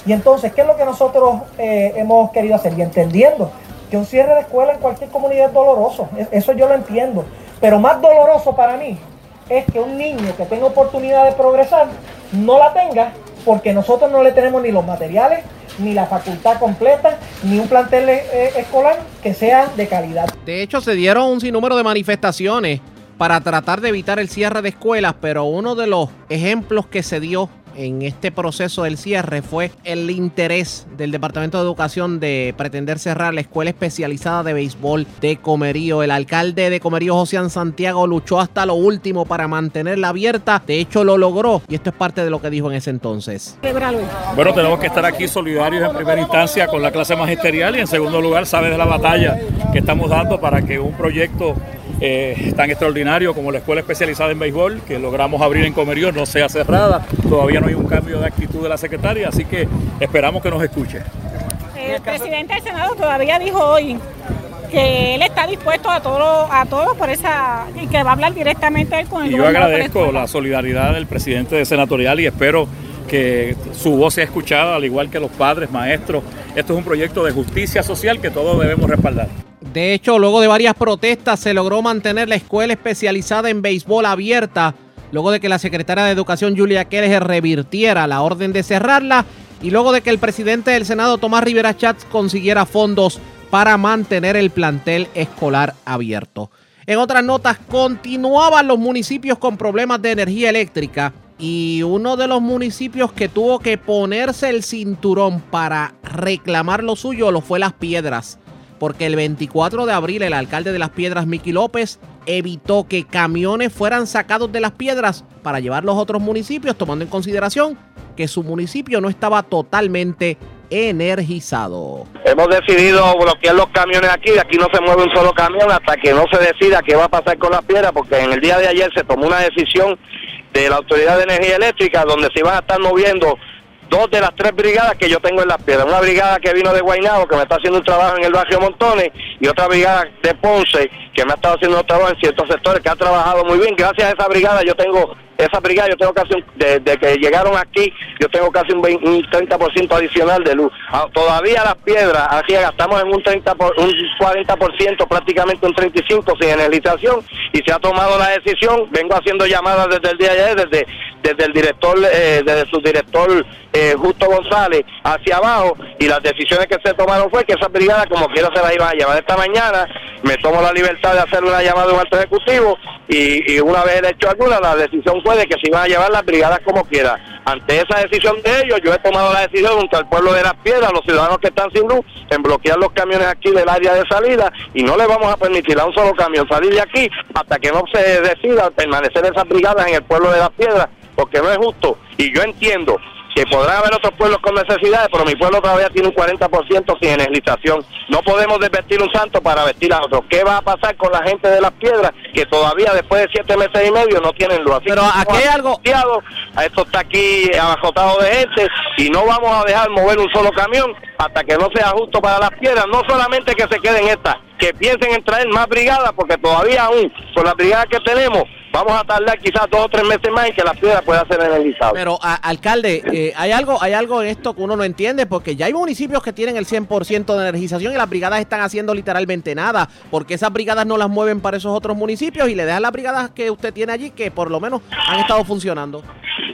Y entonces, ¿qué es lo que nosotros eh, hemos querido hacer? Y entendiendo que un cierre de escuela en cualquier comunidad es doloroso, eso yo lo entiendo. Pero más doloroso para mí es que un niño que tenga oportunidad de progresar no la tenga porque nosotros no le tenemos ni los materiales, ni la facultad completa, ni un plantel eh, escolar que sea de calidad. De hecho, se dieron un sinnúmero de manifestaciones para tratar de evitar el cierre de escuelas, pero uno de los ejemplos que se dio en este proceso del cierre fue el interés del Departamento de Educación de pretender cerrar la escuela especializada de béisbol de Comerío. El alcalde de Comerío, José Santiago, luchó hasta lo último para mantenerla abierta. De hecho, lo logró y esto es parte de lo que dijo en ese entonces. Bueno, tenemos que estar aquí solidarios en primera instancia con la clase magisterial y en segundo lugar, sabe de la batalla que estamos dando para que un proyecto eh, tan extraordinario como la escuela especializada en béisbol que logramos abrir en Comerío no sea cerrada. Todavía no hay un cambio de actitud de la secretaria, así que esperamos que nos escuche. El presidente del Senado todavía dijo hoy que él está dispuesto a todo a todos por esa y que va a hablar directamente con el y yo agradezco la solidaridad del presidente de senatorial y espero que su voz sea escuchada al igual que los padres, maestros. Esto es un proyecto de justicia social que todos debemos respaldar. De hecho, luego de varias protestas se logró mantener la escuela especializada en béisbol abierta, luego de que la secretaria de Educación Julia Keller revirtiera la orden de cerrarla y luego de que el presidente del Senado Tomás Rivera Chats consiguiera fondos para mantener el plantel escolar abierto. En otras notas, continuaban los municipios con problemas de energía eléctrica y uno de los municipios que tuvo que ponerse el cinturón para reclamar lo suyo lo fue Las Piedras porque el 24 de abril el alcalde de Las Piedras, Miki López, evitó que camiones fueran sacados de Las Piedras para llevarlos a otros municipios, tomando en consideración que su municipio no estaba totalmente energizado. Hemos decidido bloquear los camiones aquí, aquí no se mueve un solo camión hasta que no se decida qué va a pasar con las piedras, porque en el día de ayer se tomó una decisión de la Autoridad de Energía Eléctrica, donde se iban a estar moviendo dos de las tres brigadas que yo tengo en las piedras. Una brigada que vino de Guaynabo, que me está haciendo un trabajo en el barrio Montones, y otra brigada de Ponce, que me ha estado haciendo un trabajo en ciertos sectores, que ha trabajado muy bien. Gracias a esa brigada yo tengo, esa brigada yo tengo casi, un, desde que llegaron aquí, yo tengo casi un, 20, un 30% adicional de luz. Ah, todavía las piedras, aquí gastamos en un 30 por, un 40%, prácticamente un 35% sin energización, y se ha tomado la decisión, vengo haciendo llamadas desde el día de ayer, desde, desde el director, eh, desde su director eh, Justo González hacia abajo, y las decisiones que se tomaron fue que esa brigada como quiera se la iban a llevar esta mañana, me tomo la libertad de hacer una llamada de un alto ejecutivo, y, y una vez hecho alguna, la decisión fue de que se iban a llevar las brigadas como quiera. Ante esa decisión de ellos, yo he tomado la decisión junto al pueblo de las piedras, los ciudadanos que están sin luz, en bloquear los camiones aquí del área de salida y no le vamos a permitir a un solo camión salir de aquí hasta que no se decida permanecer esas brigadas en el pueblo de las piedras, porque no es justo. Y yo entiendo que podrán haber otros pueblos con necesidades, pero mi pueblo todavía tiene un 40% sin energización. No podemos desvestir un santo para vestir a otro. ¿Qué va a pasar con la gente de las piedras que todavía después de siete meses y medio no tienen luz? Así pero aquí hay algo... A esto está aquí abajotado de gente y no vamos a dejar mover un solo camión hasta que no sea justo para las piedras. No solamente que se queden estas, que piensen en traer más brigadas, porque todavía aún con las brigadas que tenemos vamos a tardar quizás dos o tres meses más en que la piedra pueda ser energizada. Pero, alcalde, eh, hay algo hay algo en esto que uno no entiende, porque ya hay municipios que tienen el 100% de energización y las brigadas están haciendo literalmente nada, porque esas brigadas no las mueven para esos otros municipios y le dejan las brigadas que usted tiene allí que por lo menos han estado funcionando.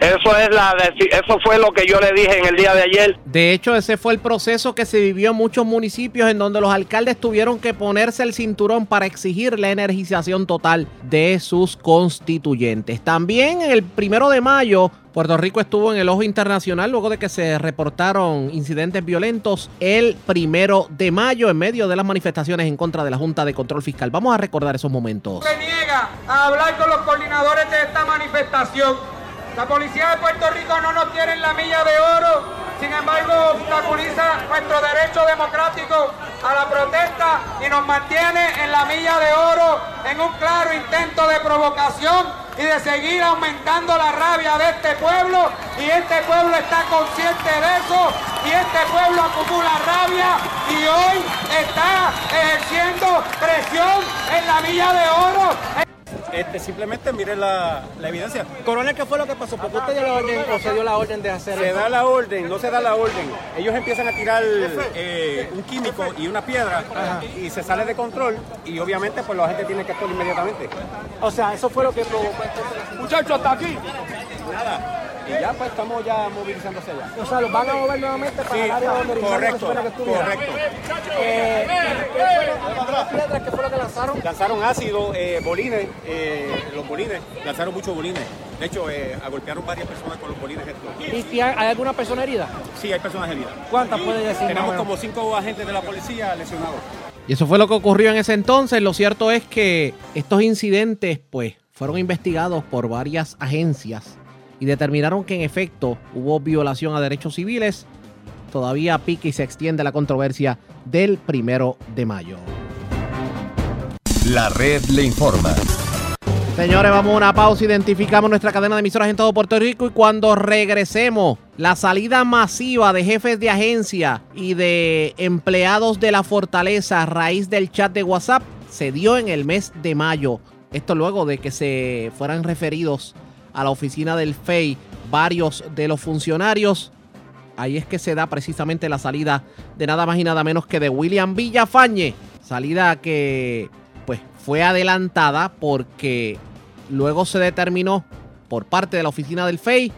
Eso es la eso fue lo que yo le dije en el día de ayer. De hecho, ese fue el proceso que se vivió en muchos municipios en donde los alcaldes tuvieron que ponerse el cinturón para exigir la energización total de sus constituyentes. También el primero de mayo Puerto Rico estuvo en el ojo internacional luego de que se reportaron incidentes violentos el primero de mayo en medio de las manifestaciones en contra de la Junta de Control Fiscal. Vamos a recordar esos momentos. Se niega a hablar con los coordinadores de esta manifestación la policía de Puerto Rico no nos tiene en la milla de oro, sin embargo obstaculiza nuestro derecho democrático a la protesta y nos mantiene en la milla de oro en un claro intento de provocación y de seguir aumentando la rabia de este pueblo y este pueblo está consciente de eso y este pueblo acumula rabia y hoy está ejerciendo presión en la milla de oro. Este, simplemente mire la, la, evidencia. Coronel, ¿qué fue lo que pasó? ¿Por qué usted dio la orden o se dio la orden de hacer Se da la orden, no se da la orden. Ellos empiezan a tirar eh, un químico y una piedra y se sale de control y obviamente pues la gente tiene que actuar inmediatamente. O sea, eso fue lo que provocó Muchachos, hasta aquí. Nada y ya pues estamos ya movilizándose allá. O sea, los van a mover nuevamente para el área donde correcto, correcto. Eh, ¿Qué fue lo que lanzaron? Lanzaron ácido, eh, bolines, eh, los bolines, lanzaron muchos bolines. De hecho, eh, agolpearon varias personas con los bolines estos. ¿Y hay alguna persona herida? Sí, hay personas heridas. ¿Cuántas puede decir? Tenemos como cinco agentes de la policía lesionados. Y eso fue lo que ocurrió en ese entonces. Lo cierto es que estos incidentes, pues, fueron investigados por varias agencias y determinaron que en efecto hubo violación a derechos civiles. Todavía pique y se extiende la controversia del primero de mayo. La red le informa. Señores, vamos a una pausa. Identificamos nuestra cadena de emisoras en todo Puerto Rico y cuando regresemos, la salida masiva de jefes de agencia y de empleados de la fortaleza a raíz del chat de WhatsApp se dio en el mes de mayo. Esto luego de que se fueran referidos a la oficina del FEI varios de los funcionarios. Ahí es que se da precisamente la salida de nada más y nada menos que de William Villafañe. Salida que pues fue adelantada porque luego se determinó por parte de la oficina del FEI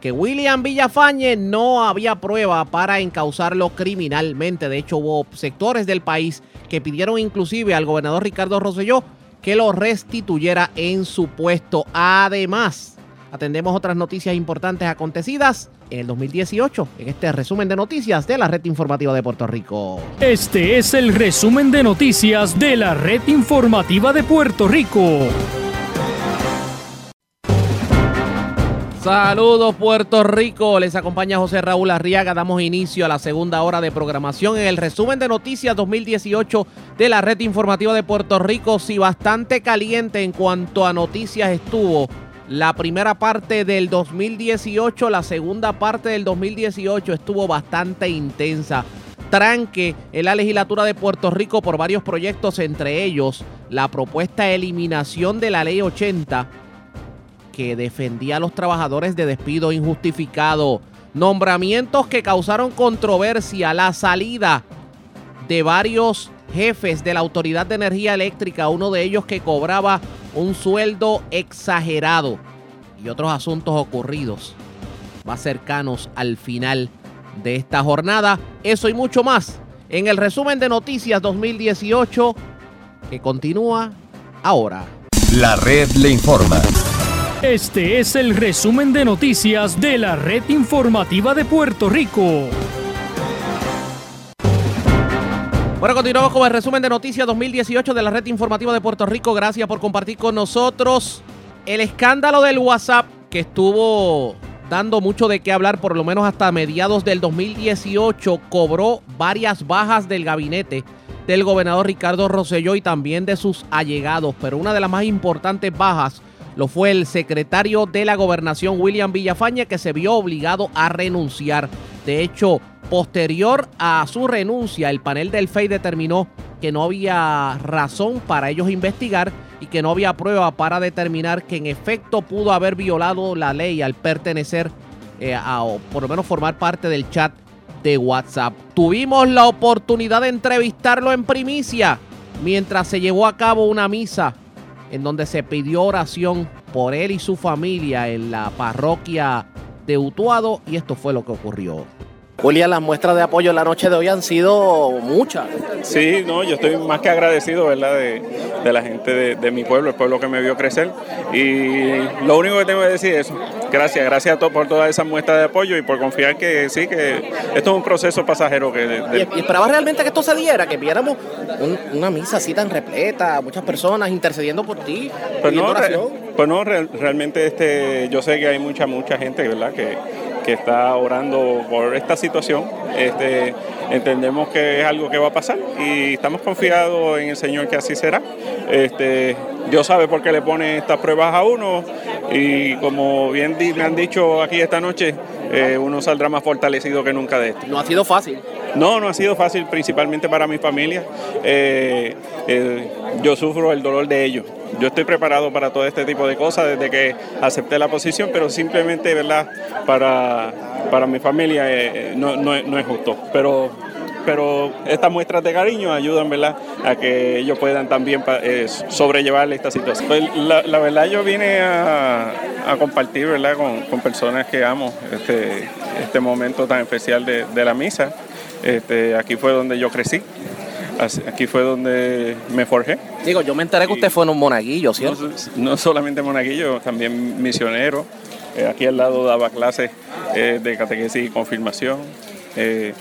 que William Villafañe no había prueba para encauzarlo criminalmente. De hecho, hubo sectores del país que pidieron inclusive al gobernador Ricardo Rosselló que lo restituyera en su puesto. Además, atendemos otras noticias importantes acontecidas en el 2018 en este resumen de noticias de la red informativa de Puerto Rico. Este es el resumen de noticias de la red informativa de Puerto Rico. Saludos Puerto Rico, les acompaña José Raúl Arriaga, damos inicio a la segunda hora de programación en el resumen de noticias 2018 de la red informativa de Puerto Rico, si bastante caliente en cuanto a noticias estuvo la primera parte del 2018, la segunda parte del 2018 estuvo bastante intensa. Tranque en la legislatura de Puerto Rico por varios proyectos, entre ellos la propuesta de eliminación de la ley 80 que defendía a los trabajadores de despido injustificado. Nombramientos que causaron controversia, la salida de varios jefes de la Autoridad de Energía Eléctrica, uno de ellos que cobraba un sueldo exagerado y otros asuntos ocurridos más cercanos al final de esta jornada. Eso y mucho más en el resumen de Noticias 2018 que continúa ahora. La red le informa. Este es el resumen de noticias de la red informativa de Puerto Rico. Bueno, continuamos con el resumen de noticias 2018 de la red informativa de Puerto Rico. Gracias por compartir con nosotros el escándalo del WhatsApp que estuvo dando mucho de qué hablar por lo menos hasta mediados del 2018. Cobró varias bajas del gabinete del gobernador Ricardo Rosselló y también de sus allegados. Pero una de las más importantes bajas lo fue el secretario de la gobernación William Villafaña que se vio obligado a renunciar. De hecho, posterior a su renuncia, el panel del FEI determinó que no había razón para ellos investigar y que no había prueba para determinar que en efecto pudo haber violado la ley al pertenecer eh, a, o por lo menos formar parte del chat de WhatsApp. Tuvimos la oportunidad de entrevistarlo en primicia mientras se llevó a cabo una misa en donde se pidió oración por él y su familia en la parroquia de Utuado y esto fue lo que ocurrió. Julia, las muestras de apoyo en la noche de hoy han sido muchas. Sí, no, yo estoy más que agradecido, ¿verdad?, de, la gente de, mi pueblo, el pueblo que me vio crecer. Y lo único que tengo que decir es gracias, gracias a todos por todas esas muestras de apoyo y por confiar que sí, que esto es un proceso pasajero. Que ¿Y, esperabas realmente que esto se diera, que viéramos una misa así tan repleta, muchas personas intercediendo por ti? Pues no, pues no realmente este, yo sé que hay mucha, mucha gente, ¿verdad?, que que está orando por esta situación. Este, entendemos que es algo que va a pasar y estamos confiados en el Señor que así será. Este, Dios sabe por qué le pone estas pruebas a uno y como bien me han dicho aquí esta noche, eh, uno saldrá más fortalecido que nunca de esto. No ha sido fácil. No, no ha sido fácil, principalmente para mi familia. Eh, eh, yo sufro el dolor de ellos. Yo estoy preparado para todo este tipo de cosas desde que acepté la posición, pero simplemente, ¿verdad? Para, para mi familia eh, no, no, es justo. Pero pero estas muestras de cariño ayudan ¿verdad? a que ellos puedan también sobrellevar esta situación. Pues, la, verdad yo vine a, compartir ¿verdad? Con, personas que amo este, este momento tan especial de, de la misa. Este, aquí fue donde yo crecí. Aquí fue donde me forjé. Digo, yo me enteré que usted fue en un monaguillo, ¿cierto? No, solamente monaguillo, también misionero. Eh, aquí al lado daba clases eh, de catequesis y confirmación. Eh,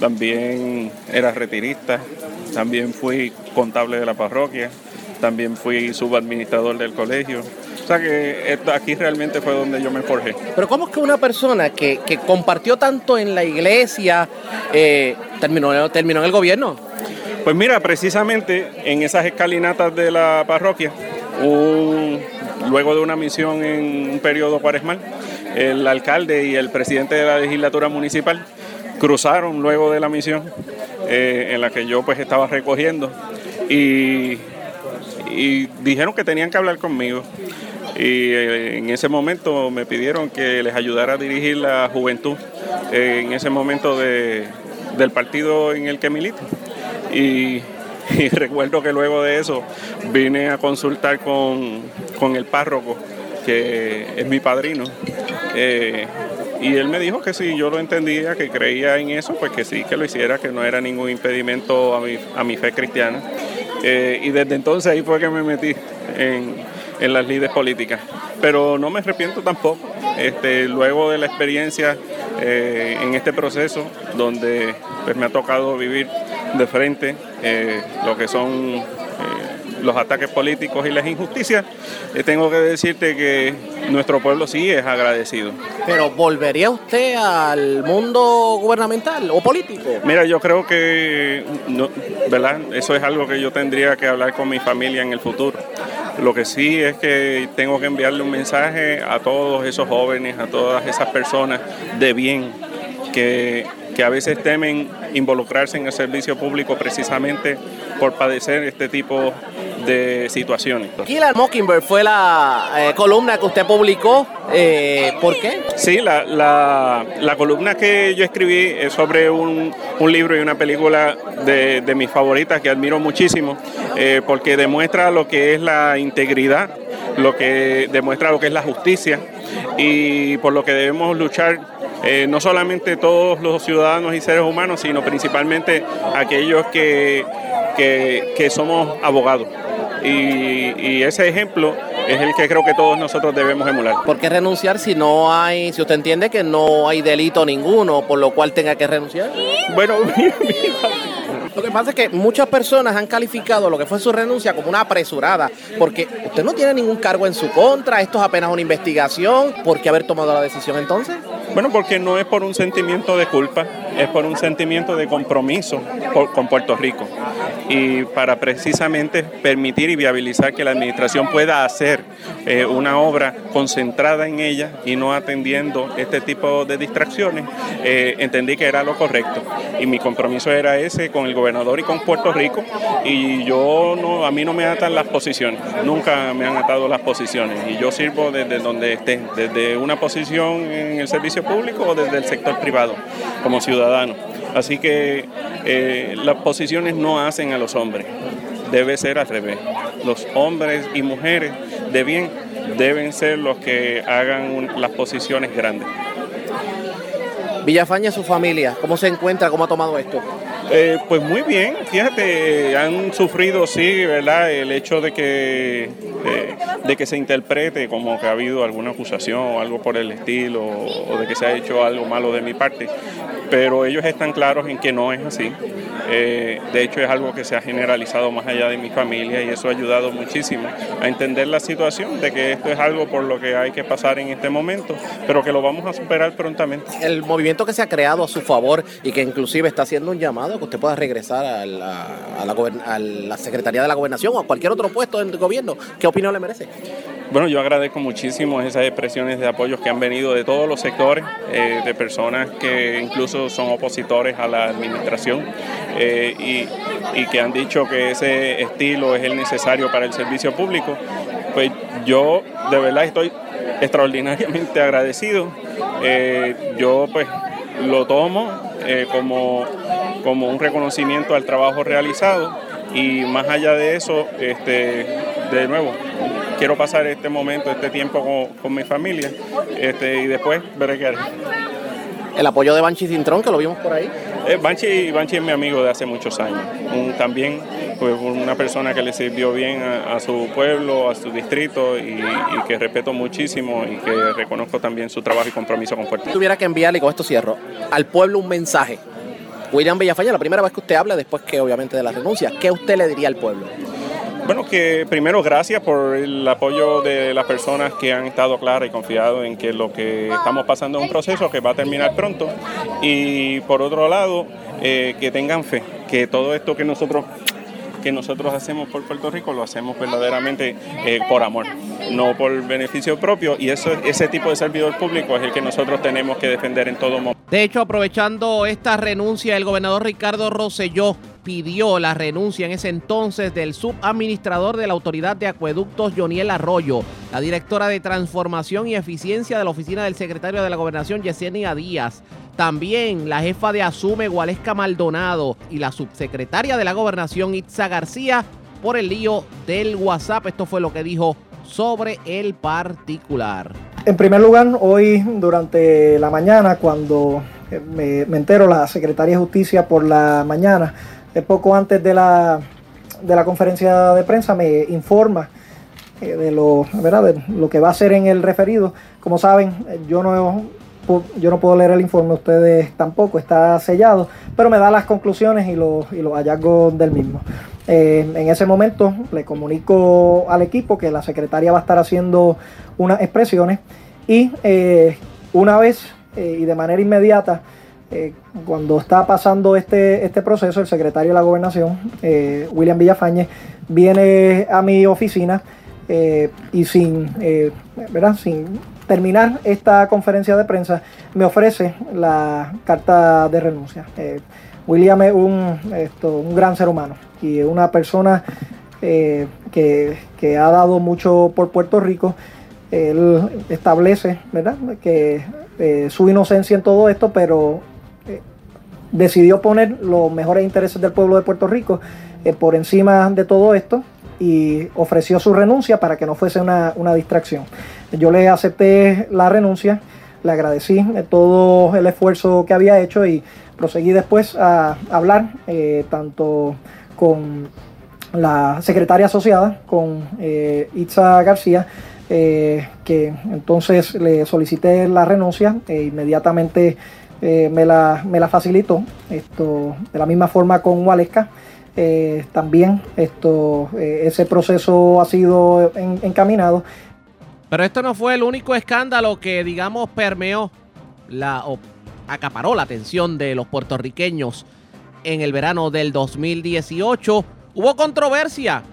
también era retirista. También fui contable de la parroquia. También fui subadministrador del colegio. O sea que aquí realmente fue donde yo me forjé. Pero ¿cómo es que una persona que, compartió tanto en la iglesia eh, terminó, terminó en el gobierno? Pues mira, precisamente en esas escalinatas de la parroquia, luego de una misión en un periodo cuaresmal, el alcalde y el presidente de la legislatura municipal cruzaron luego de la misión eh, en la que yo pues estaba recogiendo y, y dijeron que tenían que hablar conmigo y eh, en ese momento me pidieron que les ayudara a dirigir la juventud eh, en ese momento de, del partido en el que milito. Y, recuerdo que luego de eso vine a consultar con, el párroco, que es mi padrino. Eh, y él me dijo que si yo lo entendía, que creía en eso, pues que sí, que lo hiciera, que no era ningún impedimento a mi, a mi fe cristiana. y desde entonces ahí fue que me metí en, en las líderes políticas. Pero no me arrepiento tampoco. Este, luego de la experiencia eh, en este proceso, donde pues, me ha tocado vivir de frente eh, lo que son eh, los ataques políticos y las injusticias, tengo que decirte que nuestro pueblo sí es agradecido. Pero ¿volvería usted al mundo gubernamental o político? Mira, yo creo que, ¿verdad? Eso es algo que yo tendría que hablar con mi familia en el futuro. Lo que sí es que tengo que enviarle un mensaje a todos esos jóvenes, a todas esas personas de bien que, que a veces temen involucrarse en el servicio público precisamente por padecer este tipo de situaciones. Killer Mockingbird fue la eh, columna que usted publicó. Eh, ¿Por qué? Sí, la, la, la, columna que yo escribí es sobre un, un libro y una película de, de, mis favoritas que admiro muchísimo, eh, porque demuestra lo que es la integridad, lo que demuestra lo que es la justicia y por lo que debemos luchar eh, no solamente todos los ciudadanos y seres humanos, sino principalmente aquellos que, que, que somos abogados. Y, y, ese ejemplo es el que creo que todos nosotros debemos emular. ¿Por qué renunciar si no hay, si usted entiende que no hay delito ninguno, por lo cual tenga que renunciar? Bueno, Lo que pasa es que muchas personas han calificado lo que fue su renuncia como una apresurada, porque usted no tiene ningún cargo en su contra, esto es apenas una investigación, ¿por qué haber tomado la decisión entonces? Bueno, porque no es por un sentimiento de culpa, es por un sentimiento de compromiso con Puerto Rico y para precisamente permitir y viabilizar que la administración pueda hacer eh, una obra concentrada en ella y no atendiendo este tipo de distracciones, eh, entendí que era lo correcto y mi compromiso era ese con el gobernador y con Puerto Rico y yo no, a mí no me atan las posiciones, nunca me han atado las posiciones y yo sirvo desde donde esté, desde una posición en el servicio público o desde el sector privado como ciudadano. Así que eh, las posiciones no hacen a los hombres, debe ser al revés. Los hombres y mujeres de bien deben ser los que hagan las posiciones grandes. Villafaña, su familia, ¿cómo se encuentra? ¿Cómo ha tomado esto? Eh, pues muy bien, fíjate, han sufrido, sí, ¿verdad? El hecho de que, de, de, que se interprete como que ha habido alguna acusación o algo por el estilo, o de que se ha hecho algo malo de mi parte, pero ellos están claros en que no es así. Eh, de hecho, es algo que se ha generalizado más allá de mi familia y eso ha ayudado muchísimo a entender la situación de que esto es algo por lo que hay que pasar en este momento, pero que lo vamos a superar prontamente. El movimiento que se ha creado a su favor y que inclusive está haciendo un llamado que usted pueda regresar a la, Secretaría de la Gobernación o a cualquier otro puesto en el gobierno, ¿qué opinión le merece? Bueno, yo agradezco muchísimo esas expresiones de apoyo que han venido de todos los sectores, eh, de personas que incluso son opositores a la administración eh, y, y, que han dicho que ese estilo es el necesario para el servicio público. Pues yo de verdad estoy extraordinariamente agradecido. Eh, yo pues lo tomo como, como un reconocimiento al trabajo realizado y más allá de eso, este, de nuevo, quiero pasar este momento, este tiempo con, con mi familia este, y después veré qué haré. El apoyo de Banchi Cintrón, que lo vimos por ahí. Eh, Banchi, Banchi es mi amigo de hace muchos años. También una persona que le sirvió bien a, su pueblo, a su distrito y, que respeto muchísimo y que reconozco también su trabajo y compromiso con Puerto Rico. Tuviera que enviarle, con esto cierro, al pueblo un mensaje. William Villafaña, la primera vez que usted habla, después que obviamente de la renuncia, ¿qué usted le diría al pueblo? Bueno, que primero gracias por el apoyo de las personas que han estado claras y confiado en que lo que estamos pasando es un proceso que va a terminar pronto. Y por otro lado, eh, que tengan fe, que todo esto que nosotros que nosotros hacemos por Puerto Rico lo hacemos verdaderamente eh, por amor, no por beneficio propio y eso, ese tipo de servidor público es el que nosotros tenemos que defender en todo momento. De hecho, aprovechando esta renuncia, el gobernador Ricardo Rosselló pidió la renuncia en ese entonces del subadministrador de la Autoridad de Acueductos, Joniel Arroyo, la directora de Transformación y Eficiencia de la Oficina del Secretario de la Gobernación, Yesenia Díaz, también la jefa de Asume, Gualesca Maldonado, y la subsecretaria de la Gobernación, Itza García, por el lío del WhatsApp. Esto fue lo que dijo sobre el particular. En primer lugar, hoy durante la mañana, cuando me, me entero la secretaria de Justicia por la mañana, poco antes de la, de la conferencia de prensa me informa eh, de, lo, ¿verdad? de lo que va a ser en el referido. Como saben, yo no, yo no puedo leer el informe, ustedes tampoco, está sellado, pero me da las conclusiones y los, y los hallazgos del mismo. Eh, en ese momento le comunico al equipo que la secretaria va a estar haciendo unas expresiones y eh, una vez eh, y de manera inmediata eh, cuando está pasando este, este proceso, el secretario de la gobernación, eh, William Villafañez, viene a mi oficina, y sin, ¿verdad? sin terminar esta conferencia de prensa, me ofrece la carta de renuncia. William es un, un gran ser humano y una persona que, que, ha dado mucho por Puerto Rico. Él establece ¿verdad? que su inocencia en todo esto, pero decidió poner los mejores intereses del pueblo de Puerto Rico eh, por encima de todo esto y ofreció su renuncia para que no fuese una, distracción. Yo le acepté la renuncia, le agradecí eh, todo el esfuerzo que había hecho y proseguí después a hablar eh, tanto con la secretaria asociada, con Itza García, que entonces le solicité la renuncia e inmediatamente eh, me, la, me la facilitó. Esto, de la misma forma con Waleska. Eh, también esto, eh, ese proceso ha sido encaminado. Pero esto no fue el único escándalo que, digamos, permeó la, o acaparó la atención de los puertorriqueños en el verano del 2018. Hubo controversia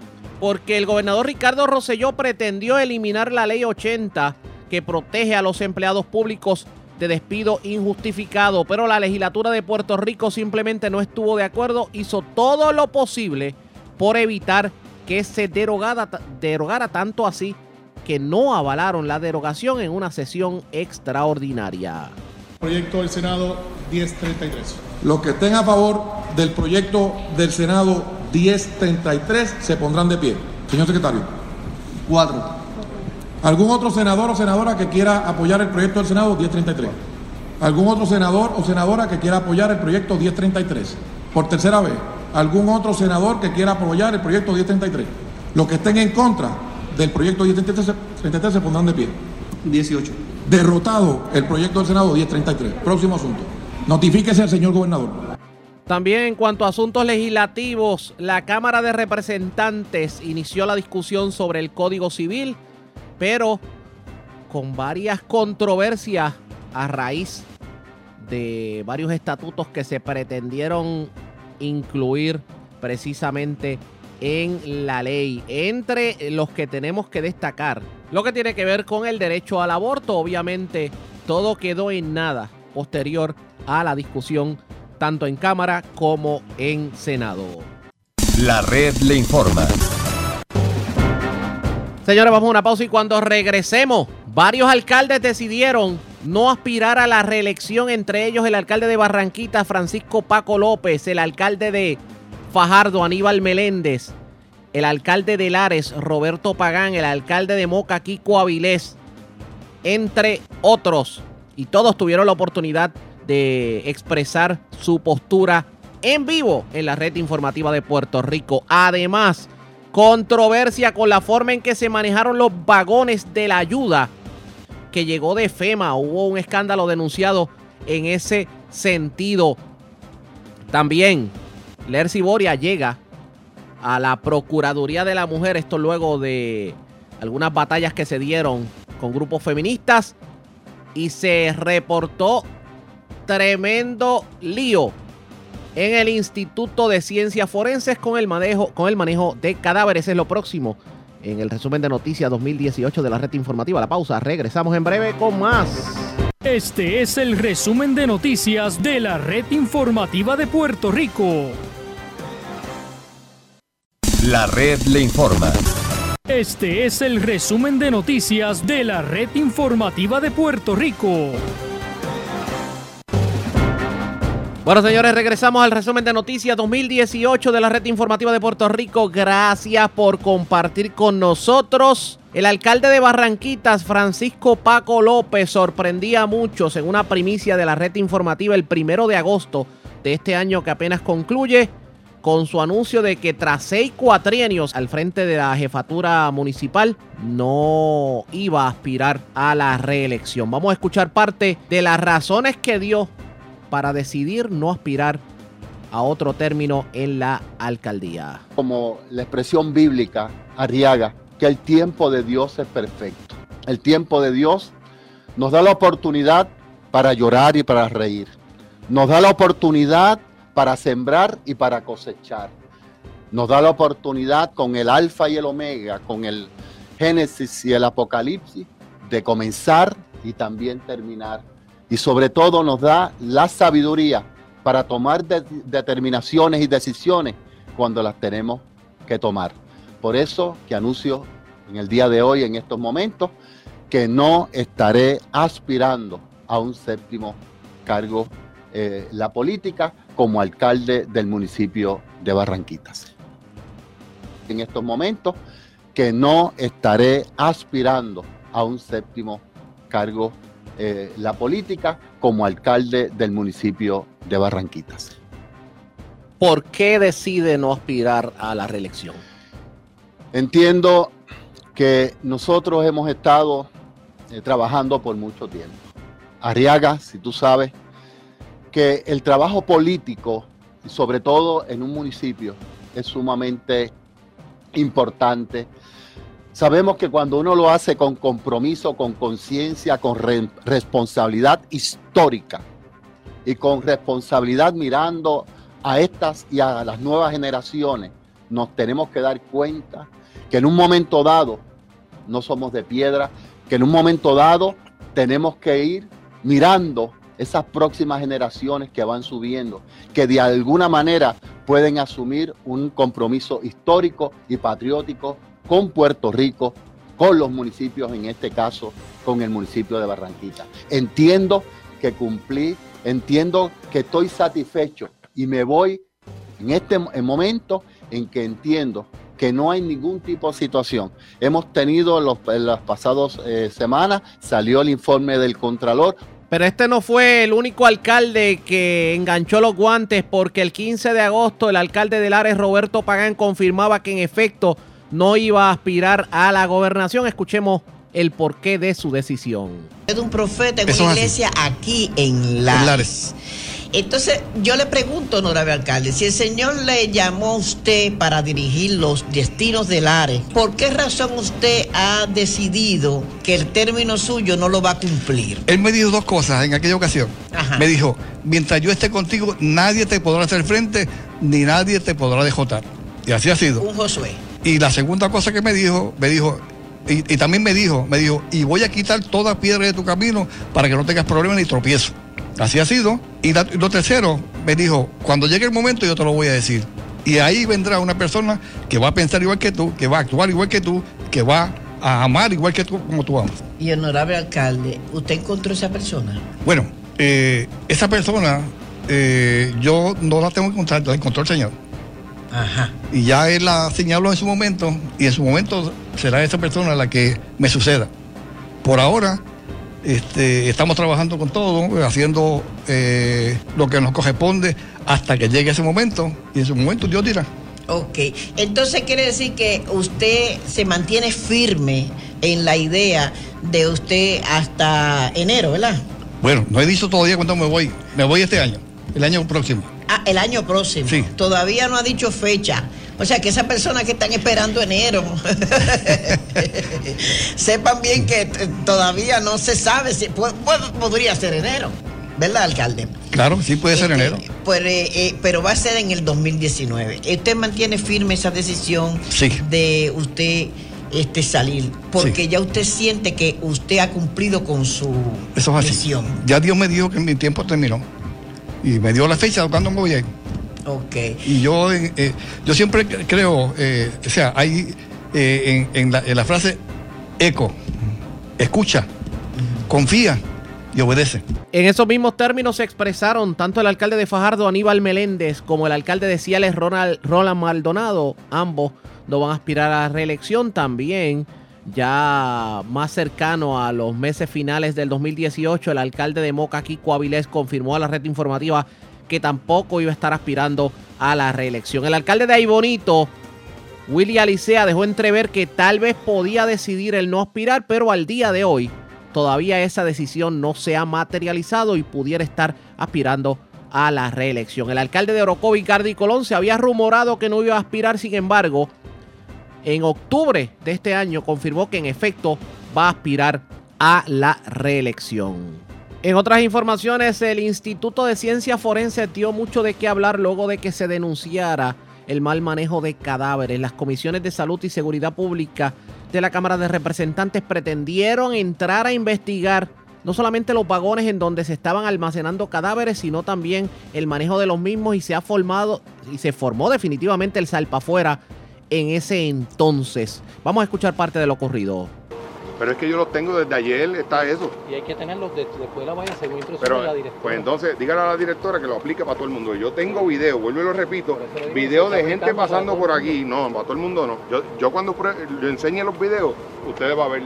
porque el gobernador Ricardo Rosselló pretendió eliminar la ley 80 que protege a los empleados públicos de despido injustificado, pero la legislatura de Puerto Rico simplemente no estuvo de acuerdo, hizo todo lo posible por evitar que se derogara, derogara tanto así que no avalaron la derogación en una sesión extraordinaria. Proyecto del Senado 1033. Los que estén a favor del proyecto del Senado 1033 se pondrán de pie. Señor secretario. Cuatro. ¿Algún otro senador o senadora que quiera apoyar el proyecto del Senado 1033? ¿Algún otro senador o senadora que quiera apoyar el proyecto 1033? Por tercera vez, ¿algún otro senador que quiera apoyar el proyecto 1033? Los que estén en contra del proyecto 1033 se pondrán de pie. 18. Derrotado el proyecto del Senado 1033. Próximo asunto. Notifíquese al señor gobernador. También en cuanto a asuntos legislativos, la Cámara de Representantes inició la discusión sobre el Código Civil pero con varias controversias a raíz de varios estatutos que se pretendieron incluir precisamente en la ley. Entre los que tenemos que destacar, lo que tiene que ver con el derecho al aborto, obviamente todo quedó en nada posterior a la discusión tanto en Cámara como en Senado. La red le informa. Señores, vamos a una pausa y cuando regresemos, varios alcaldes decidieron no aspirar a la reelección, entre ellos el alcalde de Barranquita, Francisco Paco López, el alcalde de Fajardo, Aníbal Meléndez, el alcalde de Lares, Roberto Pagán, el alcalde de Moca, Kiko Avilés, entre otros. Y todos tuvieron la oportunidad de expresar su postura en vivo en la red informativa de Puerto Rico. Además, Controversia con la forma en que se manejaron los vagones de la ayuda que llegó de FEMA. Hubo un escándalo denunciado en ese sentido. También, Lercy Boria llega a la Procuraduría de la Mujer. Esto luego de algunas batallas que se dieron con grupos feministas. Y se reportó tremendo lío en el Instituto de Ciencias Forenses con el manejo, con el manejo de cadáveres. Es lo próximo en el resumen de noticias 2018 de la red informativa. La pausa, regresamos en breve con más. Este es el resumen de noticias de la red informativa de Puerto Rico. La red le informa. Este es el resumen de noticias de la red informativa de Puerto Rico. Bueno, señores, regresamos al resumen de noticias 2018 de la red informativa de Puerto Rico. Gracias por compartir con nosotros. El alcalde de Barranquitas, Francisco Paco López, sorprendía a muchos en una primicia de la red informativa el primero de agosto de este año que apenas concluye con su anuncio de que tras seis cuatrienios al frente de la jefatura municipal no iba a aspirar a la reelección. Vamos a escuchar parte de las razones que dio para decidir no aspirar a otro término en la alcaldía. Como la expresión bíblica, Arriaga, que el tiempo de Dios es perfecto. El tiempo de Dios nos da la oportunidad para llorar y para reír. Nos da la oportunidad para sembrar y para cosechar. Nos da la oportunidad con el alfa y el omega, con el Génesis y el Apocalipsis, de comenzar y también terminar. Y sobre todo nos da la sabiduría para tomar determinaciones y decisiones cuando las tenemos que tomar. Por eso que anuncio en el día de hoy, en estos momentos, que no estaré aspirando a un séptimo cargo eh, la política como alcalde del municipio de Barranquitas. En estos momentos que no estaré aspirando a un séptimo cargo eh, la política como alcalde del municipio de Barranquitas. ¿Por qué decide no aspirar a la reelección? Entiendo que nosotros hemos estado eh, trabajando por mucho tiempo. Arriaga, si tú sabes, que el trabajo político, sobre todo en un municipio, es sumamente importante. Sabemos que cuando uno lo hace con compromiso, con conciencia, con responsabilidad histórica y con responsabilidad mirando a estas y a las nuevas generaciones, nos tenemos que dar cuenta que en un momento dado no somos de piedra, que en un momento dado tenemos que ir mirando esas próximas generaciones que van subiendo, que de alguna manera pueden asumir un compromiso histórico y patriótico con Puerto Rico, con los municipios, en este caso con el municipio de Barranquita. Entiendo que cumplí, entiendo que estoy satisfecho y me voy en este momento en que entiendo que no hay ningún tipo de situación. Hemos tenido en las pasadas eh, semanas, salió el informe del Contralor, pero este no fue el único alcalde que enganchó los guantes porque el 15 de agosto el alcalde de Lares, Roberto Pagán, confirmaba que en efecto no iba a aspirar a la gobernación. Escuchemos el porqué de su decisión. Es un profeta en una iglesia aquí en Lares. Entonces, yo le pregunto, honorable alcalde, si el señor le llamó a usted para dirigir los destinos del ARE, ¿por qué razón usted ha decidido que el término suyo no lo va a cumplir? Él me dijo dos cosas en aquella ocasión. Me dijo, mientras yo esté contigo, nadie te podrá hacer frente, ni nadie te podrá dejotar. Y así ha sido. Un Josué. Y la segunda cosa que me dijo, me dijo, y, y, también me dijo, me dijo, y voy a quitar toda piedra de tu camino para que no tengas problemas ni tropiezo. Así ha sido. Y lo tercero, me dijo, cuando llegue el momento yo te lo voy a decir. Y ahí vendrá una persona que va a pensar igual que tú, que va a actuar igual que tú, que va a amar igual que tú, como tú amas. Y honorable alcalde, ¿usted encontró esa persona? Bueno, eh, esa persona eh, yo no la tengo que encontrar, la encontró el Señor. Ajá. Y ya él la señaló en su momento, y en su momento será esa persona la que me suceda. Por ahora, este, estamos trabajando con todo, haciendo eh, lo que nos corresponde hasta que llegue ese momento y en ese momento Dios dirá. Ok, entonces quiere decir que usted se mantiene firme en la idea de usted hasta enero, ¿verdad? Bueno, no he dicho todavía cuándo me voy. Me voy este año, el año próximo. Ah, el año próximo. Sí. Todavía no ha dicho fecha. O sea, que esas personas que están esperando enero, sepan bien que todavía no se sabe si podría ser enero, ¿verdad, alcalde? Claro, sí puede ser este, enero. Pues, eh, eh, pero va a ser en el 2019. ¿Usted mantiene firme esa decisión de usted este, salir? Porque ya usted siente que usted ha cumplido con su Eso es misión. Ya Dios me dijo que mi tiempo terminó. Y me dio la fecha cuando me voy a ir. Ok. Y yo, eh, yo siempre creo, eh, o sea, hay eh, en, la, frase eco, escucha, confía y obedece. En esos mismos términos se expresaron tanto el alcalde de Fajardo, Aníbal Meléndez, como el alcalde de Ciales, Ronald, Roland Maldonado. Ambos no van a aspirar a la reelección también. Ya más cercano a los meses finales del 2018, el alcalde de Moca, Kiko Avilés, confirmó a la red informativa que tampoco iba a estar aspirando a la reelección. El alcalde de Aybonito, Willy Alicea, dejó entrever que tal vez podía decidir el no aspirar, pero al día de hoy todavía esa decisión no se ha materializado y pudiera estar aspirando a la reelección. El alcalde de Orocovi, Cardi Colón, se había rumorado que no iba a aspirar, sin embargo, en octubre de este año confirmó que en efecto va a aspirar a la reelección. En otras informaciones, el Instituto de Ciencia Forense dio mucho de qué hablar luego de que se denunciara el mal manejo de cadáveres. Las comisiones de salud y seguridad pública de la Cámara de Representantes pretendieron entrar a investigar no solamente los vagones en donde se estaban almacenando cadáveres, sino también el manejo de los mismos y se ha formado y se formó definitivamente el salpafuera en ese entonces. Vamos a escuchar parte de lo ocurrido. Pero es que yo los tengo desde ayer, está eso. Y hay que tenerlos de, después de la valla según instrucción Pero, de la directora. Pues entonces, dígale a la directora que lo aplique para todo el mundo. Yo tengo video, vuelvo y lo repito, video de gente pasando por aquí. No, para todo el mundo no. Yo, yo cuando le enseñe los videos, ustedes van a ver.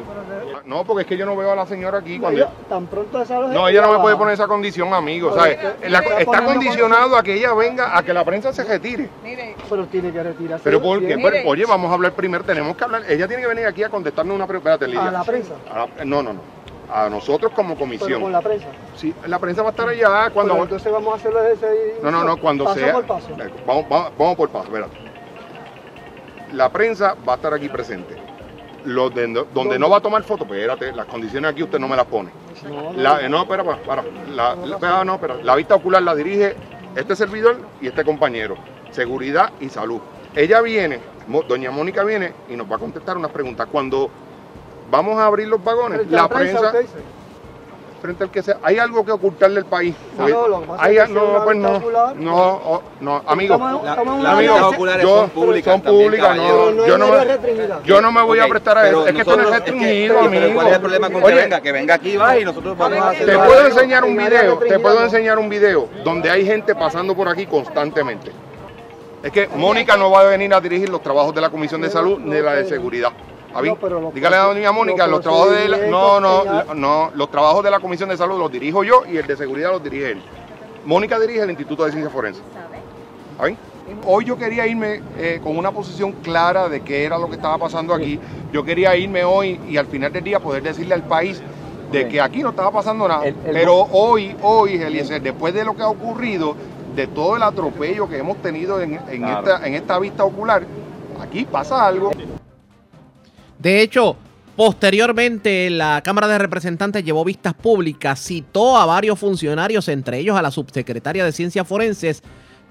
No, porque es que yo no veo a la señora aquí. Cuando Ella- tan pronto esa No, ella no me puede poner esa condición, amigo. ¿sabes? La- está condicionado a que ella venga, a que la prensa se retire. Pero tiene que retirarse. Pero porque, oye, vamos a hablar primero, tenemos que hablar. Ella tiene que venir aquí a contestarnos una pregunta. Espérate, Lidia. ¿A la prensa? A la- no, no, no. A nosotros como Pero comisión. con la prensa. Sí, la prensa va a estar allá cuando. Pero entonces vamos a hacerlo ese. No, no, no, cuando paso sea. por paso. Eh, Vamos, vamos, vamos por paso, espérate. La prensa va a estar aquí presente. Los de- donde no va a tomar fotos, pues espérate, las condiciones aquí usted no me las pone. No, no, La, eh, no, espera, para, para. La, la- espera, no, espera. La vista ocular la dirige este servidor y este compañero. Seguridad y salud. Ella viene, doña Mónica viene y nos va a contestar unas preguntas. Cuando vamos a abrir los vagones, la prensa, frente al que sea, hay algo que ocultarle al país. No, no, pues no, no, oh, no, amigo, Estamos- la- estamos en la- una amigo, área- oculares son públicas, son públicas, no, yo no yo no me voy a prestar a eso, es que esto no es restringido, amigo. ¿cuál es el problema con que Oye, venga? que venga aquí va y nosotros vamos a hacer Te puedo enseñar un video, te puedo enseñar un video donde hay gente pasando por aquí constantemente. Es que Mónica no va a venir a dirigir los trabajos de la Comisión de Salud ni de la de Seguridad. Dígale a doña Mónica, los trabajos de la, no, no, no, los trabajos de la Comisión de Salud los dirijo yo y el de Seguridad los dirige él. Mónica dirige el Instituto de Ciencias Forenses. ¿Está bien? Hoy yo quería irme eh, con una posición clara de qué era lo que estaba pasando aquí. Yo quería irme hoy y al final del día poder decirle al país de que aquí no estaba pasando nada. Pero hoy, hoy, Eliezer, después de lo que ha ocurrido, de todo el atropello que hemos tenido en, en Claro. esta, en esta vista ocular, aquí pasa algo. De hecho, posteriormente la Cámara de Representantes llevó vistas públicas, citó a varios funcionarios, entre ellos a la subsecretaria de Ciencias Forenses,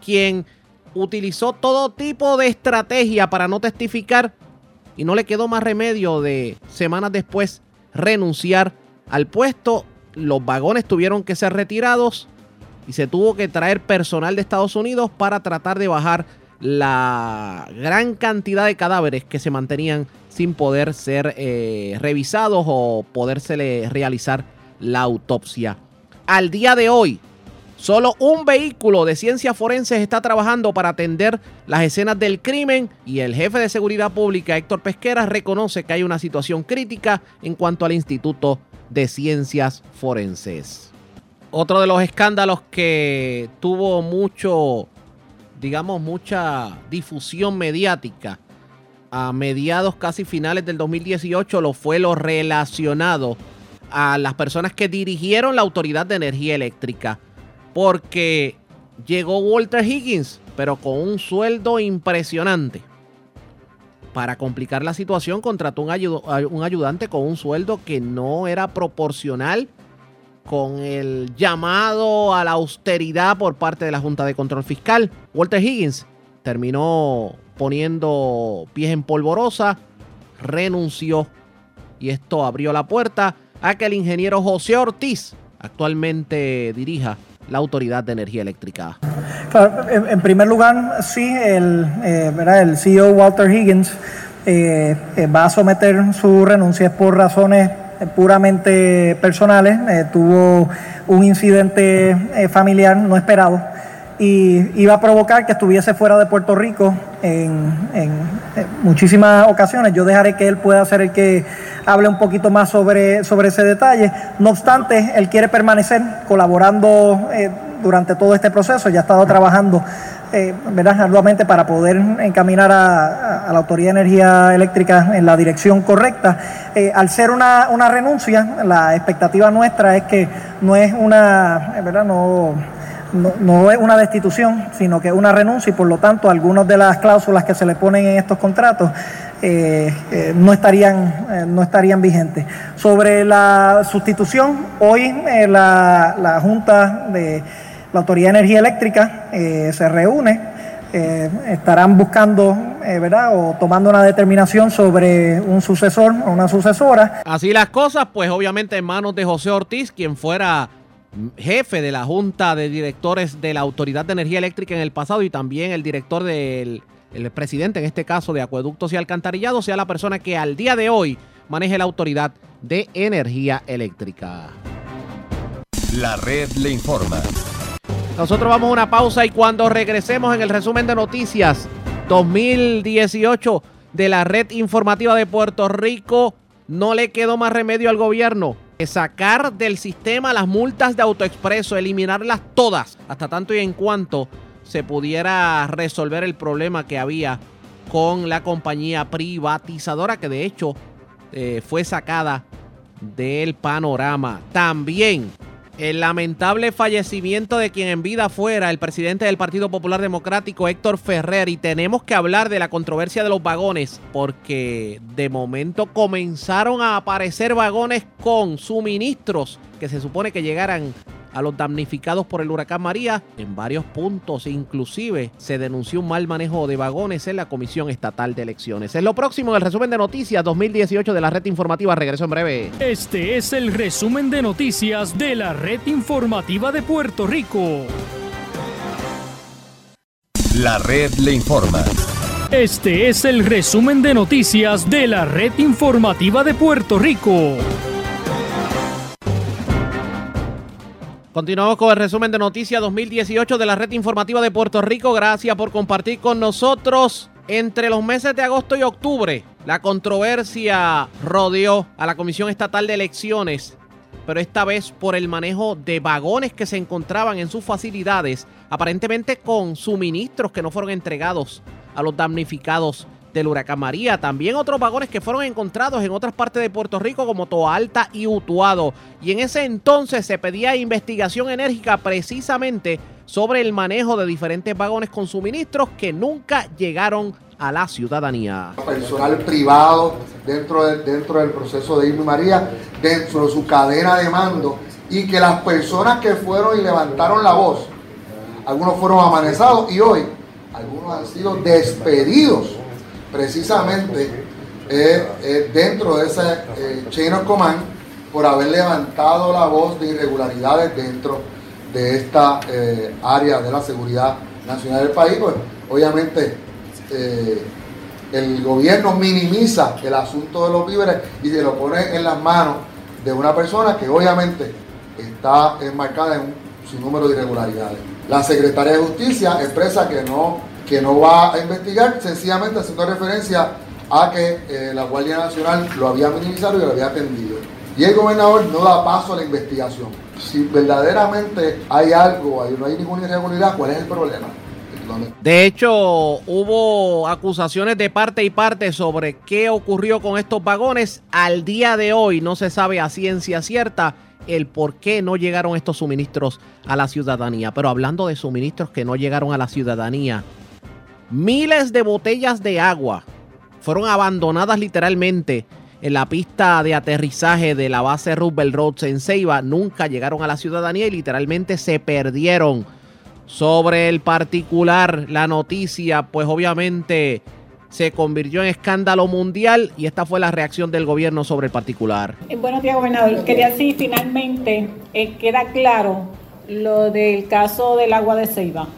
quien utilizó todo tipo de estrategia para no testificar y no le quedó más remedio de semanas después renunciar al puesto. Los vagones tuvieron que ser retirados y se tuvo que traer personal de Estados Unidos para tratar de bajar la gran cantidad de cadáveres que se mantenían sin poder ser eh, revisados o podérsele realizar la autopsia. Al día de hoy, solo un vehículo de ciencias forenses está trabajando para atender las escenas del crimen y el jefe de seguridad pública, Héctor Pesquera, reconoce que hay una situación crítica en cuanto al Instituto de Ciencias Forenses. Otro de los escándalos que tuvo mucho, digamos, mucha difusión mediática a mediados casi finales del 2018 lo fue lo relacionado a las personas que dirigieron la Autoridad de Energía Eléctrica. Porque llegó Walter Higgins, pero con un sueldo impresionante. Para complicar la situación, contrató un, un ayudante con un sueldo que no era proporcional con el llamado a la austeridad por parte de la Junta de Control Fiscal. Walter Higgins terminó poniendo pies en polvorosa, renunció y esto abrió la puerta a que el ingeniero José Ortiz actualmente dirija la Autoridad de Energía Eléctrica. En, primer lugar, sí, el, eh, el CEO Walter Higgins eh, eh, va a someter su renuncia por razones eh, puramente personales. Tuvo un incidente familiar no esperado y iba a provocar que estuviese fuera de Puerto Rico en, en, muchísimas ocasiones. Yo dejaré que él pueda ser el que hable un poquito más sobre, sobre ese detalle. No obstante, él quiere permanecer colaborando eh, durante todo este proceso. Ya ha estado trabajando eh, arduamente para poder encaminar a, a- la Autoridad de Energía Eléctrica en la dirección correcta. Eh, al ser una, una renuncia, la expectativa nuestra es que no es una, ¿verdad? No, no, es una destitución, sino que es una renuncia y por lo tanto algunas de las cláusulas que se le ponen en estos contratos eh, eh, no, estarían, eh, no estarían vigentes. Sobre la sustitución, hoy la, la Junta de la Autoridad de Energía Eléctrica se reúne estarán buscando, ¿verdad? O tomando una determinación sobre un sucesor o una sucesora. Así las cosas, pues obviamente en manos de José Ortiz, quien fuera jefe de la Junta de Directores de la Autoridad de Energía Eléctrica en el pasado y también el director del el presidente, en este caso de Acueductos y Alcantarillado, sea la persona que al día de hoy maneje la Autoridad de Energía Eléctrica. La red le informa. Nosotros vamos a una pausa y cuando regresemos en el resumen de noticias 2018 de la red informativa de Puerto Rico, no le quedó más remedio al gobierno sacar del sistema las multas de autoexpreso, eliminarlas todas, hasta tanto y en cuanto se pudiera resolver el problema que había con la compañía privatizadora que de hecho eh, fue sacada del panorama. También el lamentable fallecimiento de quien en vida fuera el presidente del Partido Popular Democrático, Héctor Ferrer. Y tenemos que hablar de la controversia de los vagones, porque de momento comenzaron a aparecer vagones con suministros que se supone que llegaran a los damnificados por el huracán María en varios puntos. Inclusive se denunció un mal manejo de vagones en la Comisión Estatal de Elecciones. Es lo próximo del resumen de noticias 2018 de la red informativa. Regreso en breve. Este es el resumen de noticias de la red informativa de Puerto Rico. La red le informa. Este es el resumen de noticias de la red informativa de Puerto Rico. Continuamos con el resumen de noticias 2018 de la red informativa de Puerto Rico. Gracias por compartir con nosotros. Entre los meses de agosto y octubre, la controversia rodeó a la Comisión Estatal de Elecciones, pero esta vez por el manejo de vagones que se encontraban en sus facilidades, aparentemente con suministros que no fueron entregados a los damnificados del huracán María. También otros vagones que fueron encontrados en otras partes de Puerto Rico como Toa Alta y Utuado. Y en ese entonces se pedía investigación enérgica precisamente sobre el manejo de diferentes vagones con suministros que nunca llegaron a la ciudadanía. Personal privado dentro, del proceso de Irma María, dentro de su cadena de mando, y que las personas que fueron y levantaron la voz, algunos fueron amanezados y hoy algunos han sido despedidos precisamente eh, eh, dentro de ese eh, chain of command por haber levantado la voz de irregularidades dentro de esta área de la seguridad nacional del país. Pues obviamente el gobierno minimiza el asunto de los víveres y se lo pone en las manos de una persona que obviamente está enmarcada en un sinnúmero de irregularidades. La secretaria de Justicia expresa que no que no va a investigar, sencillamente haciendo referencia a que eh, la Guardia Nacional lo había minimizado y lo había atendido. Y el gobernador no da paso a la investigación. Si verdaderamente hay algo, no hay ninguna irregularidad, ¿cuál es el problema? De hecho, hubo acusaciones de parte y parte sobre qué ocurrió con estos vagones. Al día de hoy no se sabe a ciencia cierta el por qué no llegaron estos suministros a la ciudadanía. Pero hablando de suministros que no llegaron a la ciudadanía, Miles de botellas de agua fueron abandonadas literalmente en la pista de aterrizaje de la base Roosevelt Roads en Ceiba. Nunca llegaron a la ciudadanía y literalmente se perdieron. Sobre el particular, la noticia, pues obviamente se convirtió en escándalo mundial y esta fue la reacción del gobierno sobre el particular. Eh, buenos días, gobernador. Quería decir, finalmente eh, queda claro lo del caso del agua de Ceiba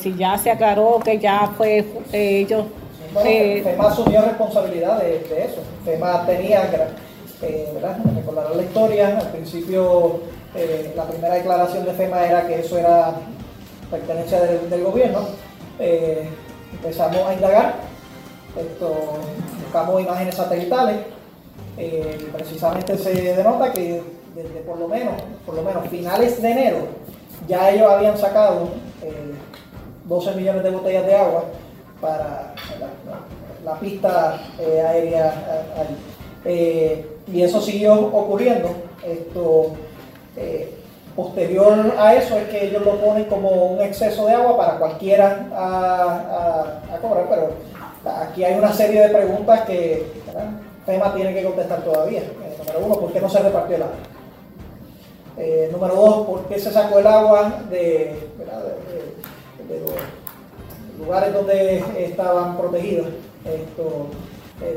si ya se aclaró que ya fue eh, ellos... Eh, FEMA asumió responsabilidad de, eso. FEMA tenía, eh, ¿verdad? Recordarán la historia, al principio eh, la primera declaración de FEMA era que eso era pertenencia del, gobierno. empezamos a indagar, esto, buscamos imágenes satelitales, precisamente se denota que desde por lo menos, por lo menos finales de enero, ya ellos habían sacado 12 millones de botellas de agua para la, pista eh, aérea eh, y eso siguió ocurriendo. Esto, eh, posterior a eso es que ellos lo ponen como un exceso de agua para cualquiera a, cobrar, pero aquí hay una serie de preguntas que FEMA tiene que contestar todavía. número uno, ¿por qué no se repartió el agua? número dos, ¿por qué se sacó el agua de los, lugares donde estaban protegidas. Esto,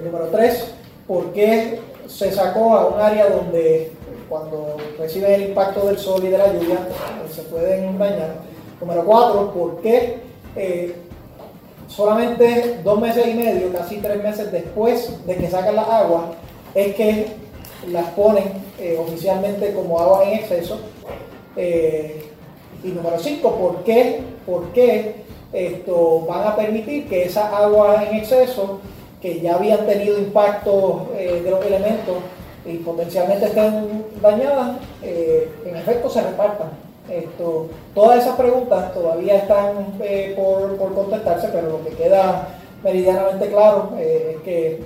número tres, ¿por qué se sacó a un área donde cuando reciben el impacto del sol y de la lluvia se pueden dañar? Número cuatro, ¿por qué solamente dos meses y medio, casi tres meses después de que sacan las aguas, es que las ponen eh, oficialmente como agua en exceso. Eh, y número cinco, ¿por qué, por qué esto, van a permitir que esa agua en exceso, que ya habían tenido impacto eh, de los elementos y potencialmente estén dañadas, en efecto se repartan? Esto, todas esas preguntas todavía están por, por, contestarse, pero lo que queda meridianamente claro es que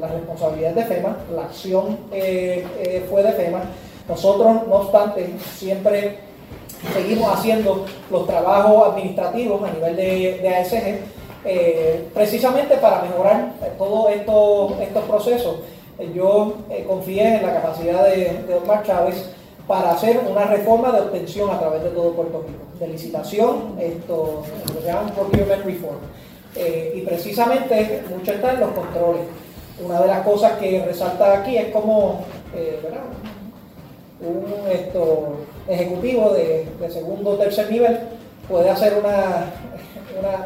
la responsabilidad de FEMA, la acción eh, eh, fue de FEMA. Nosotros, no obstante, siempre seguimos haciendo los trabajos administrativos a nivel de, ASG, eh, precisamente para mejorar todos esto, estos procesos. Yo confié en la capacidad de, de Omar Chávez para hacer una reforma de obtención a través de todo Puerto Rico, de licitación, esto, lo que se llama procurement reform. y precisamente mucho está en los controles una de las cosas que resalta aquí es como eh, un esto, ejecutivo de, segundo o tercer nivel puede hacer una,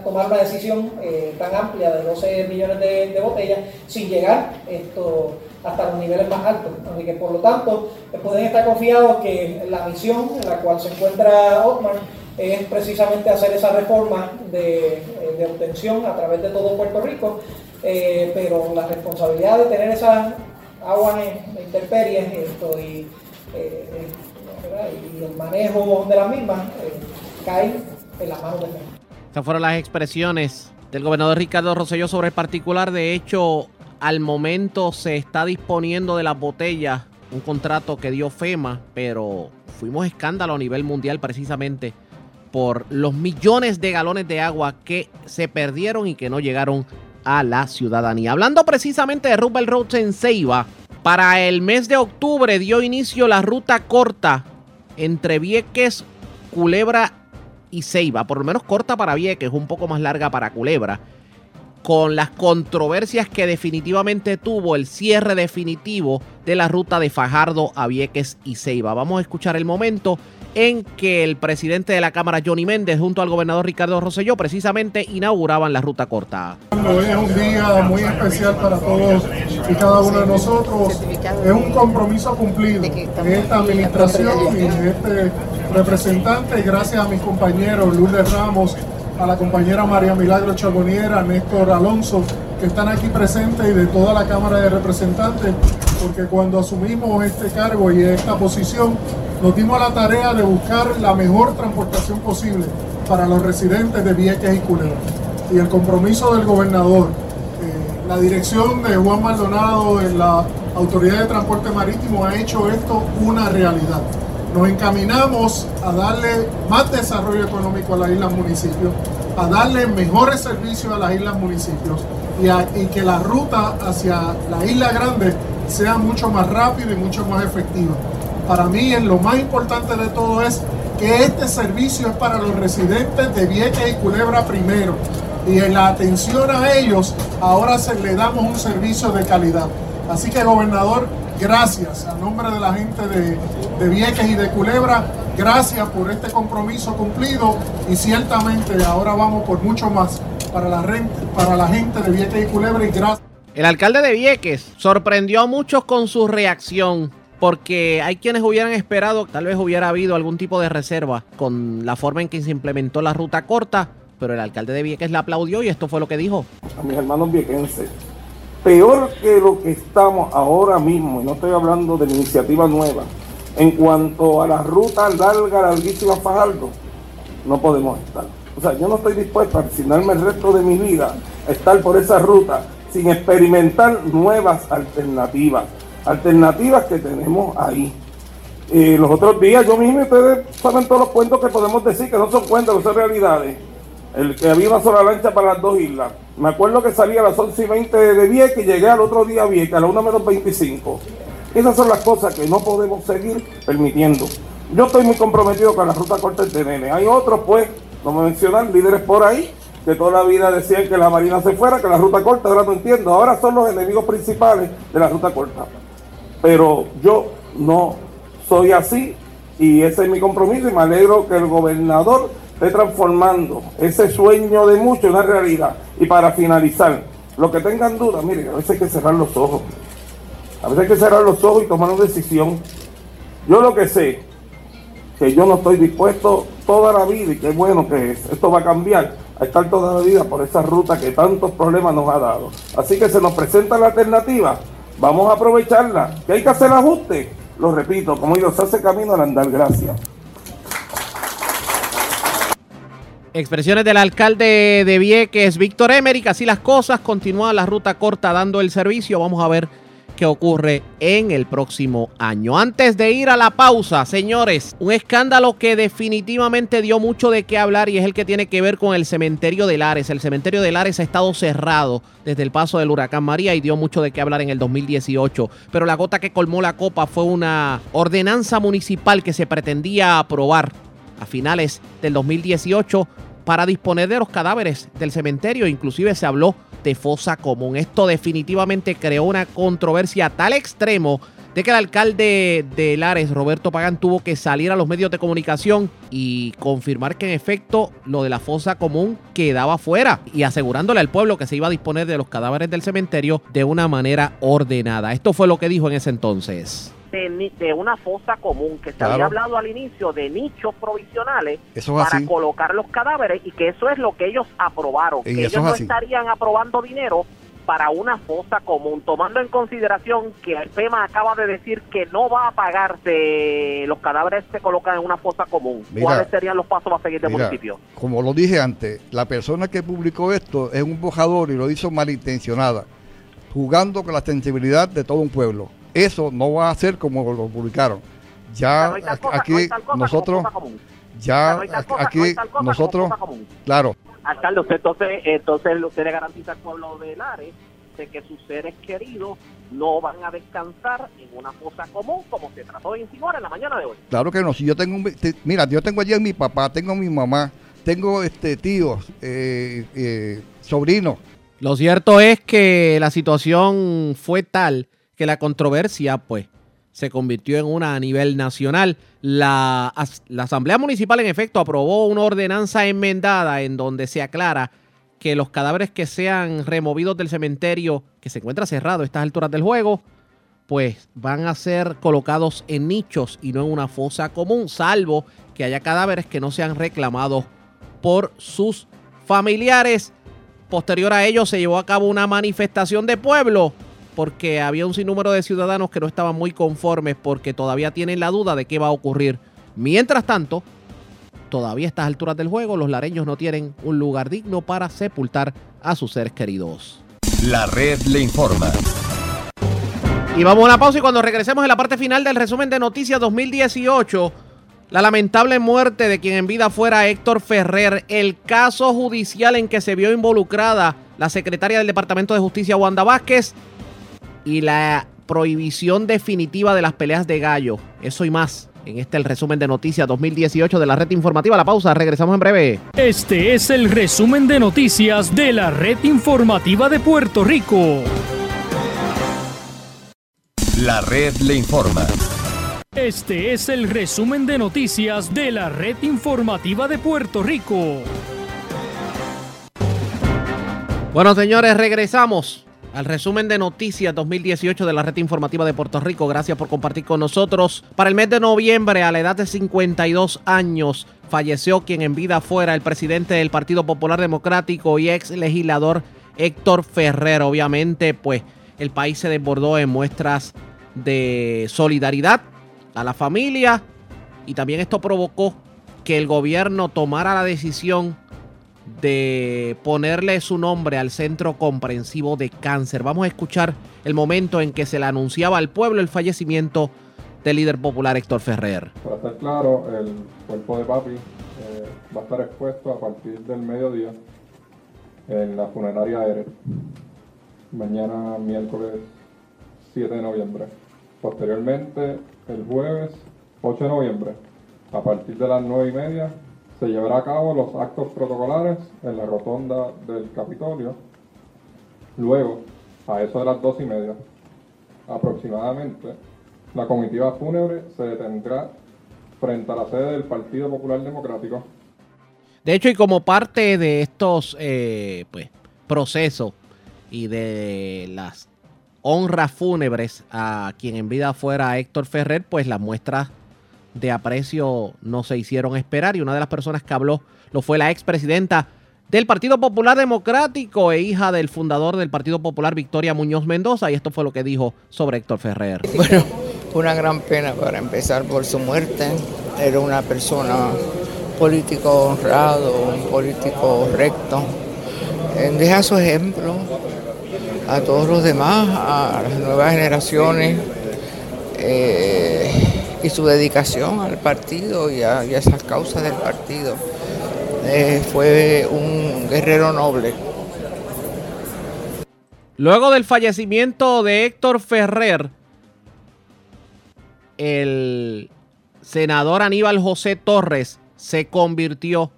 tomar una decisión eh, tan amplia de 12 millones de, botellas sin llegar esto hasta los niveles más altos. Así que por lo tanto pueden estar confiados que la misión en la cual se encuentra Otmar es precisamente hacer esa reforma de, de obtención a través de todo Puerto Rico eh, pero la responsabilidad de tener esa agua en intemperies esto, y, eh, y, el manejo de las mismas eh, cae en las manos. Estas fueron las expresiones del gobernador Ricardo Rosselló sobre el particular. De hecho, al momento se está disponiendo de las botellas un contrato que dio FEMA, pero fuimos escándalo a nivel mundial precisamente por los millones de galones de agua que se perdieron y que no llegaron a la ciudadanía. Hablando precisamente de Rubel Roads en Ceiba, para el mes de octubre dio inicio la ruta corta entre Vieques, Culebra y Ceiba, por lo menos corta para Vieques, un poco más larga para Culebra, con las controversias que definitivamente tuvo el cierre definitivo de la ruta de Fajardo a Vieques y Ceiba. Vamos a escuchar el momento en que el presidente de la Cámara, Johnny Méndez, junto al gobernador Ricardo Rosselló, precisamente inauguraban la ruta corta. Es un día muy especial para todos y cada uno de nosotros. Es un compromiso cumplido en esta administración y en este representante. Gracias a mis compañeros Lourdes Ramos, a la compañera María Milagro Chaboniera, Néstor Alonso, que están aquí presentes y de toda la Cámara de Representantes, porque cuando asumimos este cargo y esta posición, nos dimos la tarea de buscar la mejor transportación posible para los residentes de Vieques y Culebra. Y el compromiso del gobernador, eh, la dirección de Juan Maldonado en la Autoridad de Transporte Marítimo ha hecho esto una realidad. Nos encaminamos a darle más desarrollo económico a las islas municipios, a darle mejores servicios a las islas municipios y, y que la ruta hacia la isla grande sea mucho más rápida y mucho más efectiva para mí lo más importante de todo es que este servicio es para los residentes de Vieques y Culebra primero. Y en la atención a ellos, ahora se le damos un servicio de calidad. Así que, gobernador, gracias a nombre de la gente de, de Vieques y de Culebra, gracias por este compromiso cumplido y ciertamente ahora vamos por mucho más para la, para la gente de Vieques y Culebra y gracias. El alcalde de Vieques sorprendió a muchos con su reacción porque hay quienes hubieran esperado, tal vez hubiera habido algún tipo de reserva con la forma en que se implementó la ruta corta, pero el alcalde de Vieques la aplaudió y esto fue lo que dijo. A mis hermanos viequenses, peor que lo que estamos ahora mismo, y no estoy hablando de la iniciativa nueva, en cuanto a la ruta larga, larguísima Fajardo, no podemos estar. O sea, yo no estoy dispuesto a asignarme el resto de mi vida a estar por esa ruta sin experimentar nuevas alternativas alternativas que tenemos ahí. Eh, los otros días, yo mismo, ustedes saben todos los cuentos que podemos decir, que no son cuentos, que son realidades. El que había una sola lancha para las dos islas. Me acuerdo que salía a las 11 y 20 de Vieques y llegué al otro día a Vieques, a la 1 menos 25. Esas son las cosas que no podemos seguir permitiendo. Yo estoy muy comprometido con la ruta corta del TNN. Hay otros, pues, como mencionan, líderes por ahí, que toda la vida decían que la Marina se fuera, que la ruta corta, ahora no entiendo, ahora son los enemigos principales de la ruta corta. Pero yo no soy así y ese es mi compromiso y me alegro que el gobernador esté transformando ese sueño de mucho en una realidad. Y para finalizar, los que tengan dudas, miren, a veces hay que cerrar los ojos. A veces hay que cerrar los ojos y tomar una decisión. Yo lo que sé, que yo no estoy dispuesto toda la vida y qué bueno que esto va a cambiar, a estar toda la vida por esa ruta que tantos problemas nos ha dado. Así que se nos presenta la alternativa, vamos a aprovecharla. ¿Que hay que hacer ajuste? Lo repito, como se hace camino al andar. Gracias. Expresiones del alcalde de Vieques, Víctor Emerick. Así las cosas. Continúa la ruta corta dando el servicio. Vamos a ver que ocurre en el próximo año. Antes de ir a la pausa, señores, un escándalo que definitivamente dio mucho de qué hablar y es el que tiene que ver con el cementerio de Lares. El cementerio de Lares ha estado cerrado desde el paso del huracán María y dio mucho de qué hablar en el 2018. Pero la gota que colmó la copa fue una ordenanza municipal que se pretendía aprobar a finales del 2018 para disponer de los cadáveres del cementerio. Inclusive se habló de fosa común. Esto definitivamente creó una controversia a tal extremo de que el alcalde de Lares, Roberto Pagán, tuvo que salir a los medios de comunicación y confirmar que en efecto lo de la fosa común quedaba fuera y asegurándole al pueblo que se iba a disponer de los cadáveres del cementerio de una manera ordenada. Esto fue lo que dijo en ese entonces de, una fosa común, que se había hablado al inicio de nichos provisionales para colocar los cadáveres y que eso es lo que ellos aprobaron, que ellos no estarían aprobando dinero para una fosa común, tomando en consideración que el FEMA acaba de decir que no va a pagarse los cadáveres se colocan en una fosa común. ¿Cuáles serían los pasos a seguir del municipio? Como lo dije antes, la persona que publicó esto es un bojador y lo hizo malintencionada, jugando con la sensibilidad de todo un pueblo. Eso no va a ser como lo publicaron. Ya aquí nosotros, ya aquí nosotros, claro. Alcalde, usted entonces, entonces usted le garantiza al pueblo de Lares de que sus seres queridos no van a descansar en una fosa común como se trató de insinuar en la mañana de hoy. Claro que no, si yo tengo, mira, yo tengo allí a mi papá, tengo a mi mamá, tengo este tíos, eh, eh, sobrinos. Lo cierto es que la situación fue tal que la controversia, pues, se convirtió en una a nivel nacional. La, la, Asamblea Municipal, en efecto, aprobó una ordenanza enmendada en donde se aclara que los cadáveres que sean removidos del cementerio, que se encuentra cerrado a estas alturas del juego, pues van a ser colocados en nichos y no en una fosa común, salvo que haya cadáveres que no sean reclamados por sus familiares. Posterior a ello se llevó a cabo una manifestación de pueblo porque había un sinnúmero de ciudadanos que no estaban muy conformes porque todavía tienen la duda de qué va a ocurrir. Mientras tanto, todavía a estas alturas del juego, los lareños no tienen un lugar digno para sepultar a sus seres queridos. La red le informa. Y vamos a la pausa y cuando regresemos en la parte final del resumen de Noticias 2018, la lamentable muerte de quien en vida fuera Héctor Ferrer, el caso judicial en que se vio involucrada la secretaria del Departamento de Justicia, Wanda Vázquez, y la prohibición definitiva de las peleas de gallo. Eso y más en este el resumen de noticias 2018 de la red informativa. La pausa, regresamos en breve. Este es el resumen de noticias de la red informativa de Puerto Rico. La red le informa. Este es el resumen de noticias de la red informativa de Puerto Rico. Bueno, señores, regresamos al resumen de noticias 2018 de la red informativa de Puerto Rico. Gracias por compartir con nosotros. Para el mes de noviembre, a la edad de 52 años, falleció quien en vida fuera el presidente del Partido Popular Democrático y ex legislador Héctor Ferrer. Obviamente, pues el país se desbordó en muestras de solidaridad a la familia y también esto provocó que el gobierno tomara la decisión de ponerle su nombre al Centro Comprensivo de Cáncer. Vamos a escuchar el momento en que se le anunciaba al pueblo el fallecimiento del líder popular Héctor Ferrer. Para estar claro, el cuerpo de papi eh, va a estar expuesto a partir del mediodía en la funeraria Eret, mañana miércoles 7 de noviembre. Posteriormente, el jueves 8 de noviembre, a partir de las 9 y media, se llevará a cabo los actos protocolares en la rotonda del Capitolio. Luego, a eso de las dos y media aproximadamente, la comitiva fúnebre se detendrá frente a la sede del Partido Popular Democrático. De hecho, y como parte de estos eh, pues, procesos y de las honras fúnebres a quien en vida fuera Héctor Ferrer, pues las muestras de aprecio no se hicieron esperar y una de las personas que habló lo fue la expresidenta del Partido Popular Democrático e hija del fundador del Partido Popular, Victoria Muñoz Mendoza, y esto fue lo que dijo sobre Héctor Ferrer. Bueno, una gran pena para empezar por su muerte. Era una persona político honrado, un político recto. Eh, deja su ejemplo a todos los demás, a las nuevas generaciones. Eh, y su dedicación al partido y a, esas causas del partido. Eh, fue un guerrero noble. Luego del fallecimiento de Héctor Ferrer, el senador Aníbal José Torres se convirtió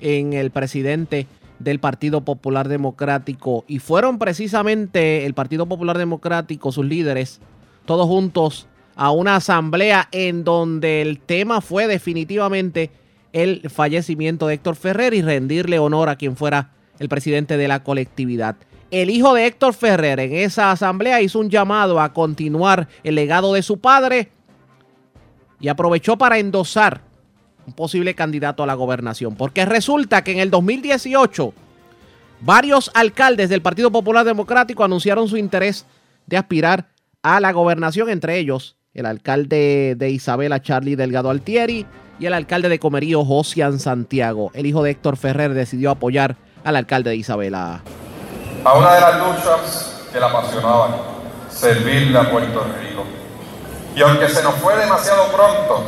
en el presidente del Partido Popular Democrático y fueron precisamente el Partido Popular Democrático, sus líderes, todos juntos a una asamblea en donde el tema fue definitivamente el fallecimiento de Héctor Ferrer y rendirle honor a quien fuera el presidente de la colectividad. El hijo de Héctor Ferrer en esa asamblea hizo un llamado a continuar el legado de su padre y aprovechó para endosar un posible candidato a la gobernación. Porque resulta que en el 2018 varios alcaldes del Partido Popular Democrático anunciaron su interés de aspirar a la gobernación, entre ellos el alcalde de Isabela, Charlie Delgado Altieri, y el alcalde de Comerío, Josian Santiago. El hijo de Héctor Ferrer decidió apoyar al alcalde de Isabela. A una de las luchas que la apasionaban, servirle a Puerto Rico. Y aunque se nos fue demasiado pronto,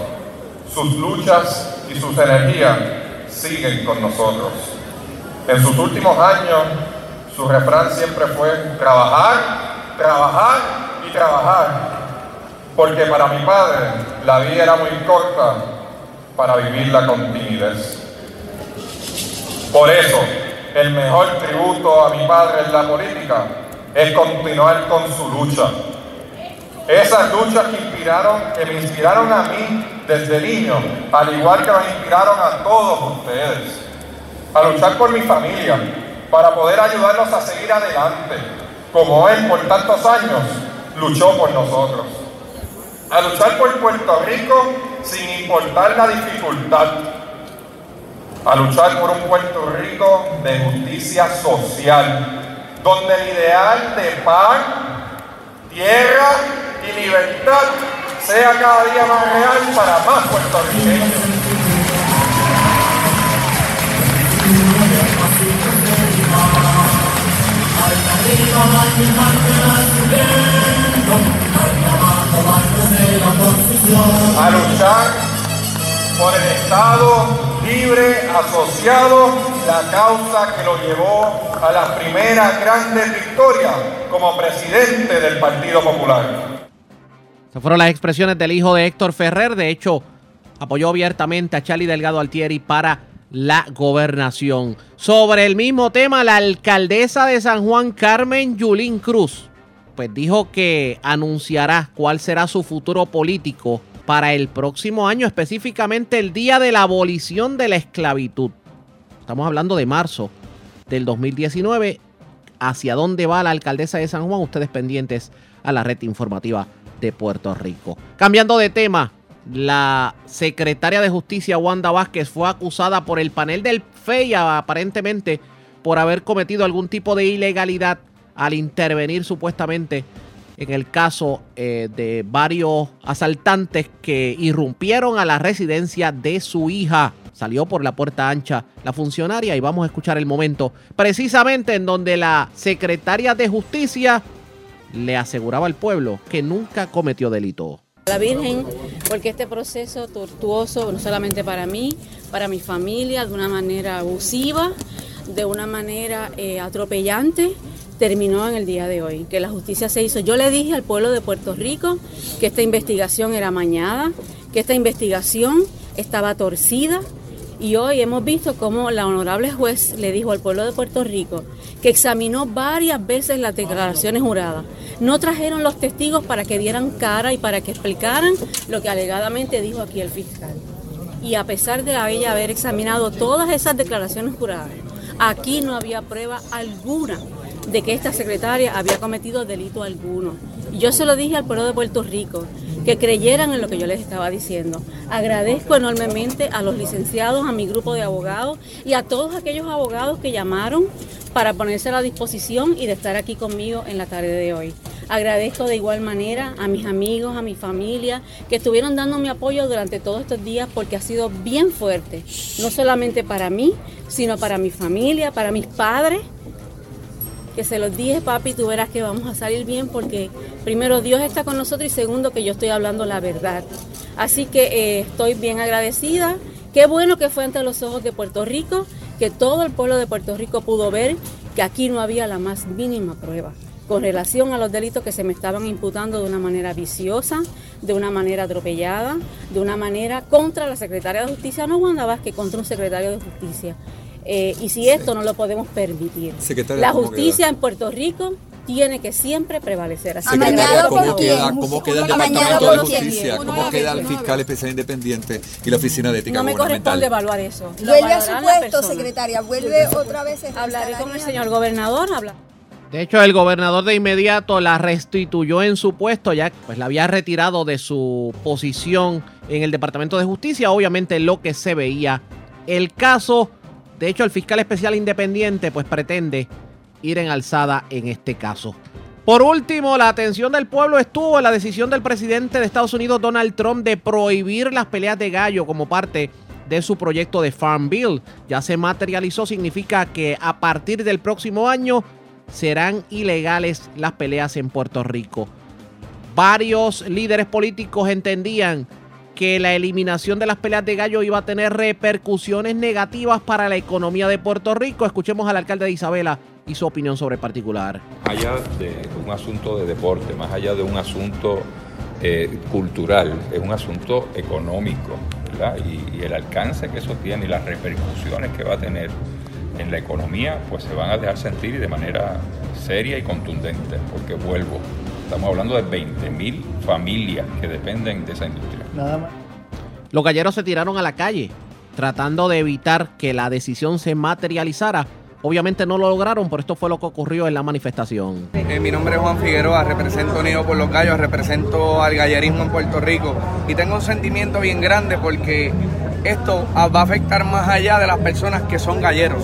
sus luchas y sus energías siguen con nosotros. En sus últimos años, su refrán siempre fue trabajar, trabajar y trabajar porque para mi padre la vida era muy corta para vivirla con timidez. Por eso, el mejor tributo a mi padre en la política es continuar con su lucha. Esas luchas que, inspiraron, que me inspiraron a mí desde niño, al igual que nos inspiraron a todos ustedes, a luchar por mi familia, para poder ayudarlos a seguir adelante, como él por tantos años luchó por nosotros a luchar por Puerto Rico sin importar la dificultad, a luchar por un Puerto Rico de justicia social, donde el ideal de paz, tierra y libertad sea cada día más real para más puertorriqueños. A luchar por el Estado libre, asociado, la causa que lo llevó a las primeras grandes victorias como presidente del Partido Popular. Esas fueron las expresiones del hijo de Héctor Ferrer. De hecho, apoyó abiertamente a Charlie Delgado Altieri para la gobernación. Sobre el mismo tema, la alcaldesa de San Juan, Carmen Yulín Cruz, pues dijo que anunciará cuál será su futuro político para el próximo año, específicamente el día de la abolición de la esclavitud. Estamos hablando de marzo del 2019. ¿Hacia dónde va la alcaldesa de San Juan? Ustedes pendientes a la red informativa de Puerto Rico. Cambiando de tema, la secretaria de Justicia, Wanda Vázquez, fue acusada por el panel del FEIA, aparentemente, por haber cometido algún tipo de ilegalidad al intervenir supuestamente en el caso eh, de varios asaltantes que irrumpieron a la residencia de su hija. Salió por la puerta ancha la funcionaria y vamos a escuchar el momento precisamente en donde la secretaria de justicia le aseguraba al pueblo que nunca cometió delito. La Virgen, porque este proceso tortuoso, no solamente para mí, para mi familia, de una manera abusiva, de una manera eh, atropellante, terminó en el día de hoy, que la justicia se hizo. Yo le dije al pueblo de Puerto Rico que esta investigación era mañada, que esta investigación estaba torcida Y hoy hemos visto cómo la honorable juez le dijo al pueblo de Puerto Rico que examinó varias veces las declaraciones juradas. No trajeron los testigos para que dieran cara y para que explicaran lo que alegadamente dijo aquí el fiscal. Y a pesar de ella haber examinado todas esas declaraciones juradas, aquí no había prueba alguna de que esta secretaria había cometido delito alguno. Yo se lo dije al pueblo de Puerto Rico, que creyeran en lo que yo les estaba diciendo. Agradezco enormemente a los licenciados, a mi grupo de abogados y a todos aquellos abogados que llamaron para ponerse a la disposición y de estar aquí conmigo en la tarde de hoy. Agradezco de igual manera a mis amigos, a mi familia, que estuvieron dando mi apoyo durante todos estos días porque ha sido bien fuerte, no solamente para mí, sino para mi familia, para mis padres, que se los dije, papi, tú verás que vamos a salir bien porque primero Dios está con nosotros y segundo que yo estoy hablando la verdad. Así que eh, estoy bien agradecida. Qué bueno que fue ante los ojos de Puerto Rico, que todo el pueblo de Puerto Rico pudo ver que aquí no había la más mínima prueba con relación a los delitos que se me estaban imputando de una manera viciosa, de una manera atropellada, de una manera contra la secretaria de Justicia, no Wanda Vázquez, contra un secretario de Justicia. Eh, y si esto no lo podemos permitir. la justicia en Puerto Rico tiene que siempre prevalecer. Así ¿cómo, queda, ¿cómo queda el Departamento de Justicia? ¿Cómo queda el fiscal especial independiente y la Oficina de Ética No me corresponde evaluar eso. Vuelve a su puesto, secretaria. Vuelve otra vez. Hablaré con el señor gobernador. Habla. De hecho, el gobernador de inmediato la restituyó en su puesto, ya pues la había retirado de su posición en el Departamento de Justicia. Obviamente lo que se veía. El caso de hecho, el fiscal especial independiente pues pretende ir en alzada en este caso. Por último, la atención del pueblo estuvo en la decisión del presidente de Estados Unidos, Donald Trump, de prohibir las peleas de gallo como parte de su proyecto de Farm Bill. Ya se materializó, significa que a partir del próximo año serán ilegales las peleas en Puerto Rico. Varios líderes políticos entendían que la eliminación de las peleas de gallo iba a tener repercusiones negativas para la economía de Puerto Rico. Escuchemos al alcalde de Isabela y su opinión sobre el particular. Allá de un asunto de deporte, más allá de un asunto eh, cultural, es un asunto económico, ¿verdad? Y, y el alcance que eso tiene y las repercusiones que va a tener en la economía, pues se van a dejar sentir de manera seria y contundente, porque vuelvo, Estamos hablando de 20.000 familias que dependen de esa industria. Nada más. Los galleros se tiraron a la calle tratando de evitar que la decisión se materializara. Obviamente no lo lograron, pero esto fue lo que ocurrió en la manifestación. Eh, mi nombre es Juan Figueroa, represento Unido por los Gallos, represento al gallerismo en Puerto Rico y tengo un sentimiento bien grande porque esto va a afectar más allá de las personas que son galleros.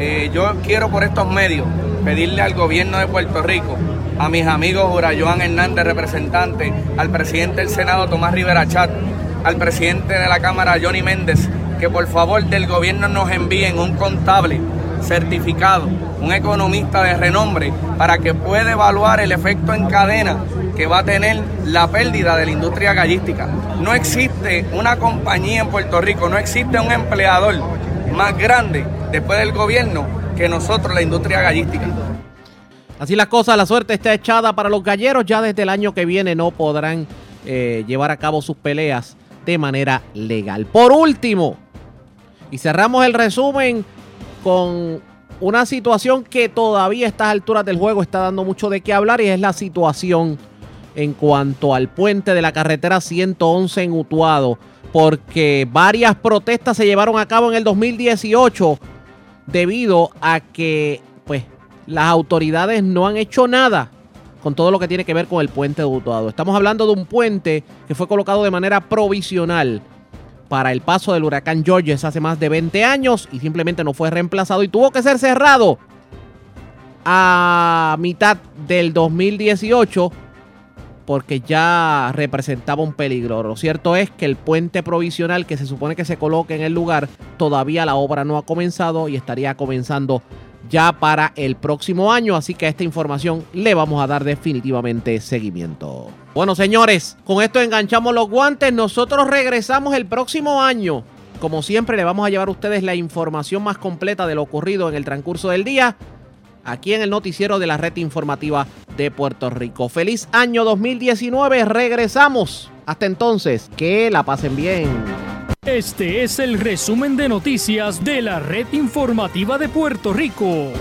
Eh, yo quiero por estos medios pedirle al gobierno de Puerto Rico a mis amigos Joan Hernández, representante, al presidente del Senado Tomás Rivera Chat, al presidente de la Cámara Johnny Méndez, que por favor del gobierno nos envíen un contable certificado, un economista de renombre, para que pueda evaluar el efecto en cadena que va a tener la pérdida de la industria gallística. No existe una compañía en Puerto Rico, no existe un empleador más grande después del gobierno que nosotros, la industria gallística. Así las cosas, la suerte está echada para los galleros. Ya desde el año que viene no podrán eh, llevar a cabo sus peleas de manera legal. Por último, y cerramos el resumen con una situación que todavía a estas alturas del juego está dando mucho de qué hablar y es la situación en cuanto al puente de la carretera 111 en Utuado, porque varias protestas se llevaron a cabo en el 2018 debido a que pues las autoridades no han hecho nada con todo lo que tiene que ver con el puente de Utuado. Estamos hablando de un puente que fue colocado de manera provisional para el paso del huracán Georges hace más de 20 años y simplemente no fue reemplazado y tuvo que ser cerrado a mitad del 2018 porque ya representaba un peligro. Lo cierto es que el puente provisional que se supone que se coloque en el lugar, todavía la obra no ha comenzado y estaría comenzando ya para el próximo año, así que a esta información le vamos a dar definitivamente seguimiento. Bueno, señores, con esto enganchamos los guantes. Nosotros regresamos el próximo año. Como siempre, le vamos a llevar a ustedes la información más completa de lo ocurrido en el transcurso del día, aquí en el noticiero de la red informativa de Puerto Rico. Feliz año 2019, regresamos. Hasta entonces, que la pasen bien. Este es el resumen de noticias de la red informativa de Puerto Rico.